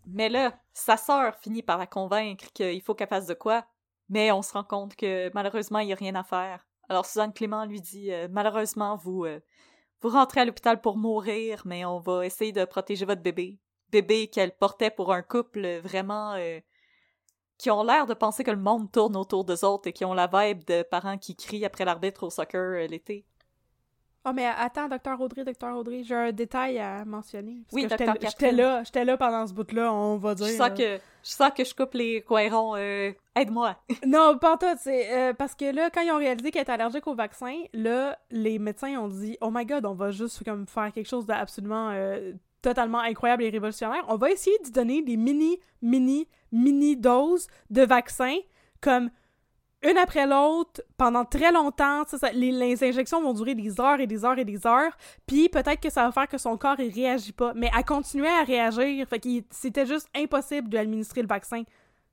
Mais là, sa sœur finit par la convaincre qu'il faut qu'elle fasse de quoi. Mais on se rend compte que malheureusement, il n'y a rien à faire. Alors Suzanne Clément lui dit euh, Malheureusement, vous, euh, vous rentrez à l'hôpital pour mourir, mais on va essayer de protéger votre bébé. Bébé qu'elle portait pour un couple vraiment. euh, qui ont l'air de penser que le monde tourne autour d'eux autres et qui ont la vibe de parents qui crient après l'arbitre au soccer l'été. Oh, mais attends, docteur Audrey, docteur Audrey, j'ai un détail à mentionner. Parce Oui, j'étais- là, j'étais là pendant ce bout-là, on va dire. Je sens que je sens que je coupe les coirons. euh, Aide-moi. Non, pas tout. C'est euh, parce que là, quand ils ont réalisé qu'elle était allergique au vaccin, là, les médecins ont dit Oh my god, on va juste comme faire quelque chose d'absolument euh, totalement incroyable et révolutionnaire. On va essayer d'y donner des mini, mini, mini doses de vaccins comme une après l'autre pendant très longtemps. Ça, les, les injections vont durer des heures et des heures et des heures. Puis peut-être que ça va faire que son corps il réagit pas, mais elle continuait à réagir. Fait que c'était juste impossible de lui administrer le vaccin.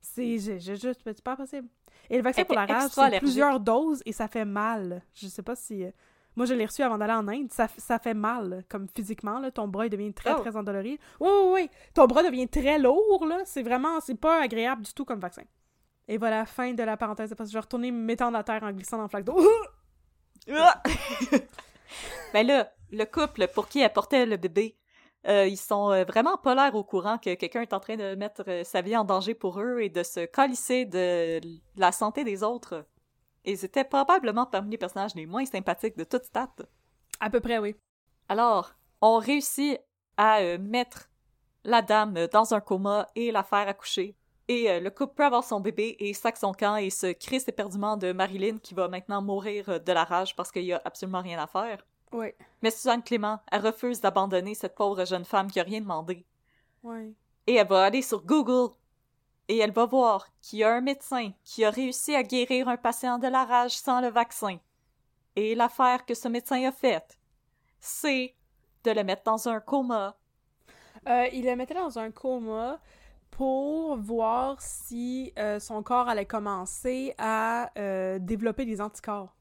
C'est j'ai juste c'est pas possible. Et le vaccin pour la rage, c'est plusieurs doses et ça fait mal. Je sais pas si euh, moi je l'ai reçu avant d'aller en Inde, ça fait mal comme physiquement là, ton bras il devient très Oh. très endolori. Oui oui oui, ton bras devient très lourd là, c'est vraiment c'est pas agréable du tout comme vaccin. Et voilà, fin de la parenthèse parce que je vais retourner me mettant à terre en glissant dans le flaque d'eau. Ben là, le couple pour qui elle portait le bébé, euh, ils sont euh, vraiment pas l'air au courant que quelqu'un est en train de mettre euh, sa vie en danger pour eux et de se calisser de la santé des autres. Et ils étaient probablement parmi les personnages les moins sympathiques de toute stat. à peu près oui. Alors, on réussit à euh, mettre la dame dans un coma et la faire accoucher. Et euh, le couple peut avoir son bébé et sac son camp et se crisse éperdument de Marilyn qui va maintenant mourir euh, de la rage parce qu'il y a absolument rien à faire. Oui. Mais Suzanne Clément, elle refuse d'abandonner cette pauvre jeune femme qui a rien demandé. Oui. Et elle va aller sur Google et elle va voir qu'il y a un médecin qui a réussi à guérir un patient de la rage sans le vaccin. Et l'affaire que ce médecin a faite, c'est de le mettre dans un coma. Euh, il le mettait dans un coma pour voir si euh, son corps allait commencer à euh, développer des anticorps.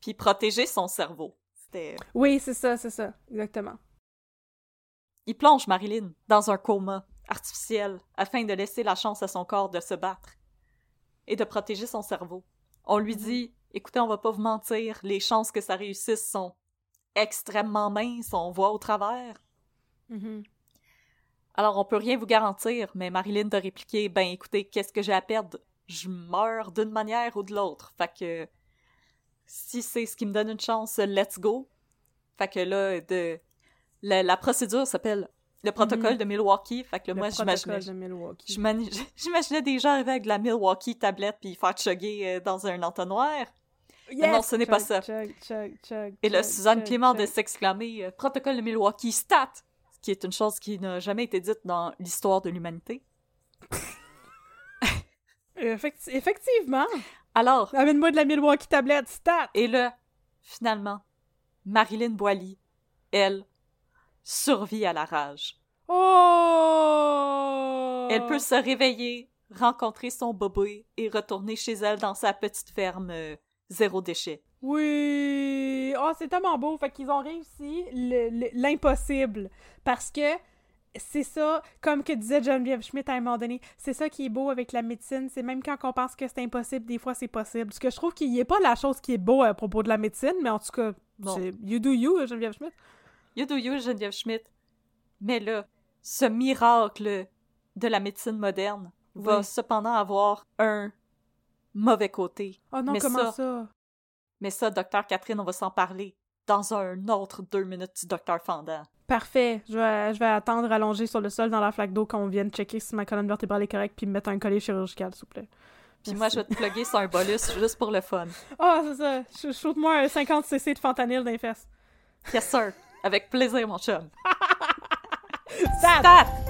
puis protéger son cerveau. C'était... Oui, c'est ça, c'est ça, exactement. Il plonge Marilyn dans un coma artificiel afin de laisser la chance à son corps de se battre et de protéger son cerveau. On lui dit Écoutez, on va pas vous mentir, les chances que ça réussisse sont extrêmement minces, on voit au travers. Mhm. Alors on peut rien vous garantir, mais Marilyn de répliquer Ben écoutez, qu'est-ce que j'ai à perdre? Je meurs d'une manière ou de l'autre. Fait que si c'est ce qui me donne une chance, let's go. Fait que là, de la, la procédure s'appelle le protocole de Milwaukee. Fait que là, Le moi, j'imaginais, j'imaginais des gens arriver avec de la Milwaukee tablette puis faire chugger euh, dans un entonnoir. Yes! non, ce n'est pas ça. chug, chug, chug, Et là, Suzanne Clément de s'exclamer euh, protocole de Milwaukee stat, qui est une chose qui n'a jamais été dite dans l'histoire de l'humanité. Effecti- effectivement! Alors, Amène-moi de la Milwaukee tablette, stat! et là, finalement, Marilyn Boily, elle, survit à la rage. Oh! Elle peut se réveiller, rencontrer son bébé et retourner chez elle dans sa petite ferme euh, zéro déchet. Oui! Oh, c'est tellement beau! Fait qu'ils ont réussi le- le- l'impossible. Parce que c'est ça, comme que disait Geneviève Schmidt à un moment donné, c'est ça qui est beau avec la médecine. C'est même quand on pense que c'est impossible, des fois c'est possible. Ce que je trouve qu'il n'y a pas la chose qui est beau à propos de la médecine, mais en tout cas, Bon. c'est you do you, Geneviève Schmidt. You do you, Geneviève Schmidt. Mais là, ce miracle de la médecine moderne va cependant avoir un mauvais côté. Oh non, Mais comment ça- ça? Mais ça, docteur Catherine, on va s'en parler dans un autre deux minutes du docteur Fendant. Parfait. Je vais, je vais attendre allongé sur le sol dans la flaque d'eau qu'on vienne checker si ma colonne vertébrale est correcte puis me mettre un collier chirurgical, s'il vous plaît. Puis moi, je vais te plugger sur un bolus juste pour le fun. Ah, c'est ça. Sh- Shoot-moi un 50 cc de fentanyl dans les fesses. Yes, sir. Avec plaisir, mon chum. Stat! Stat!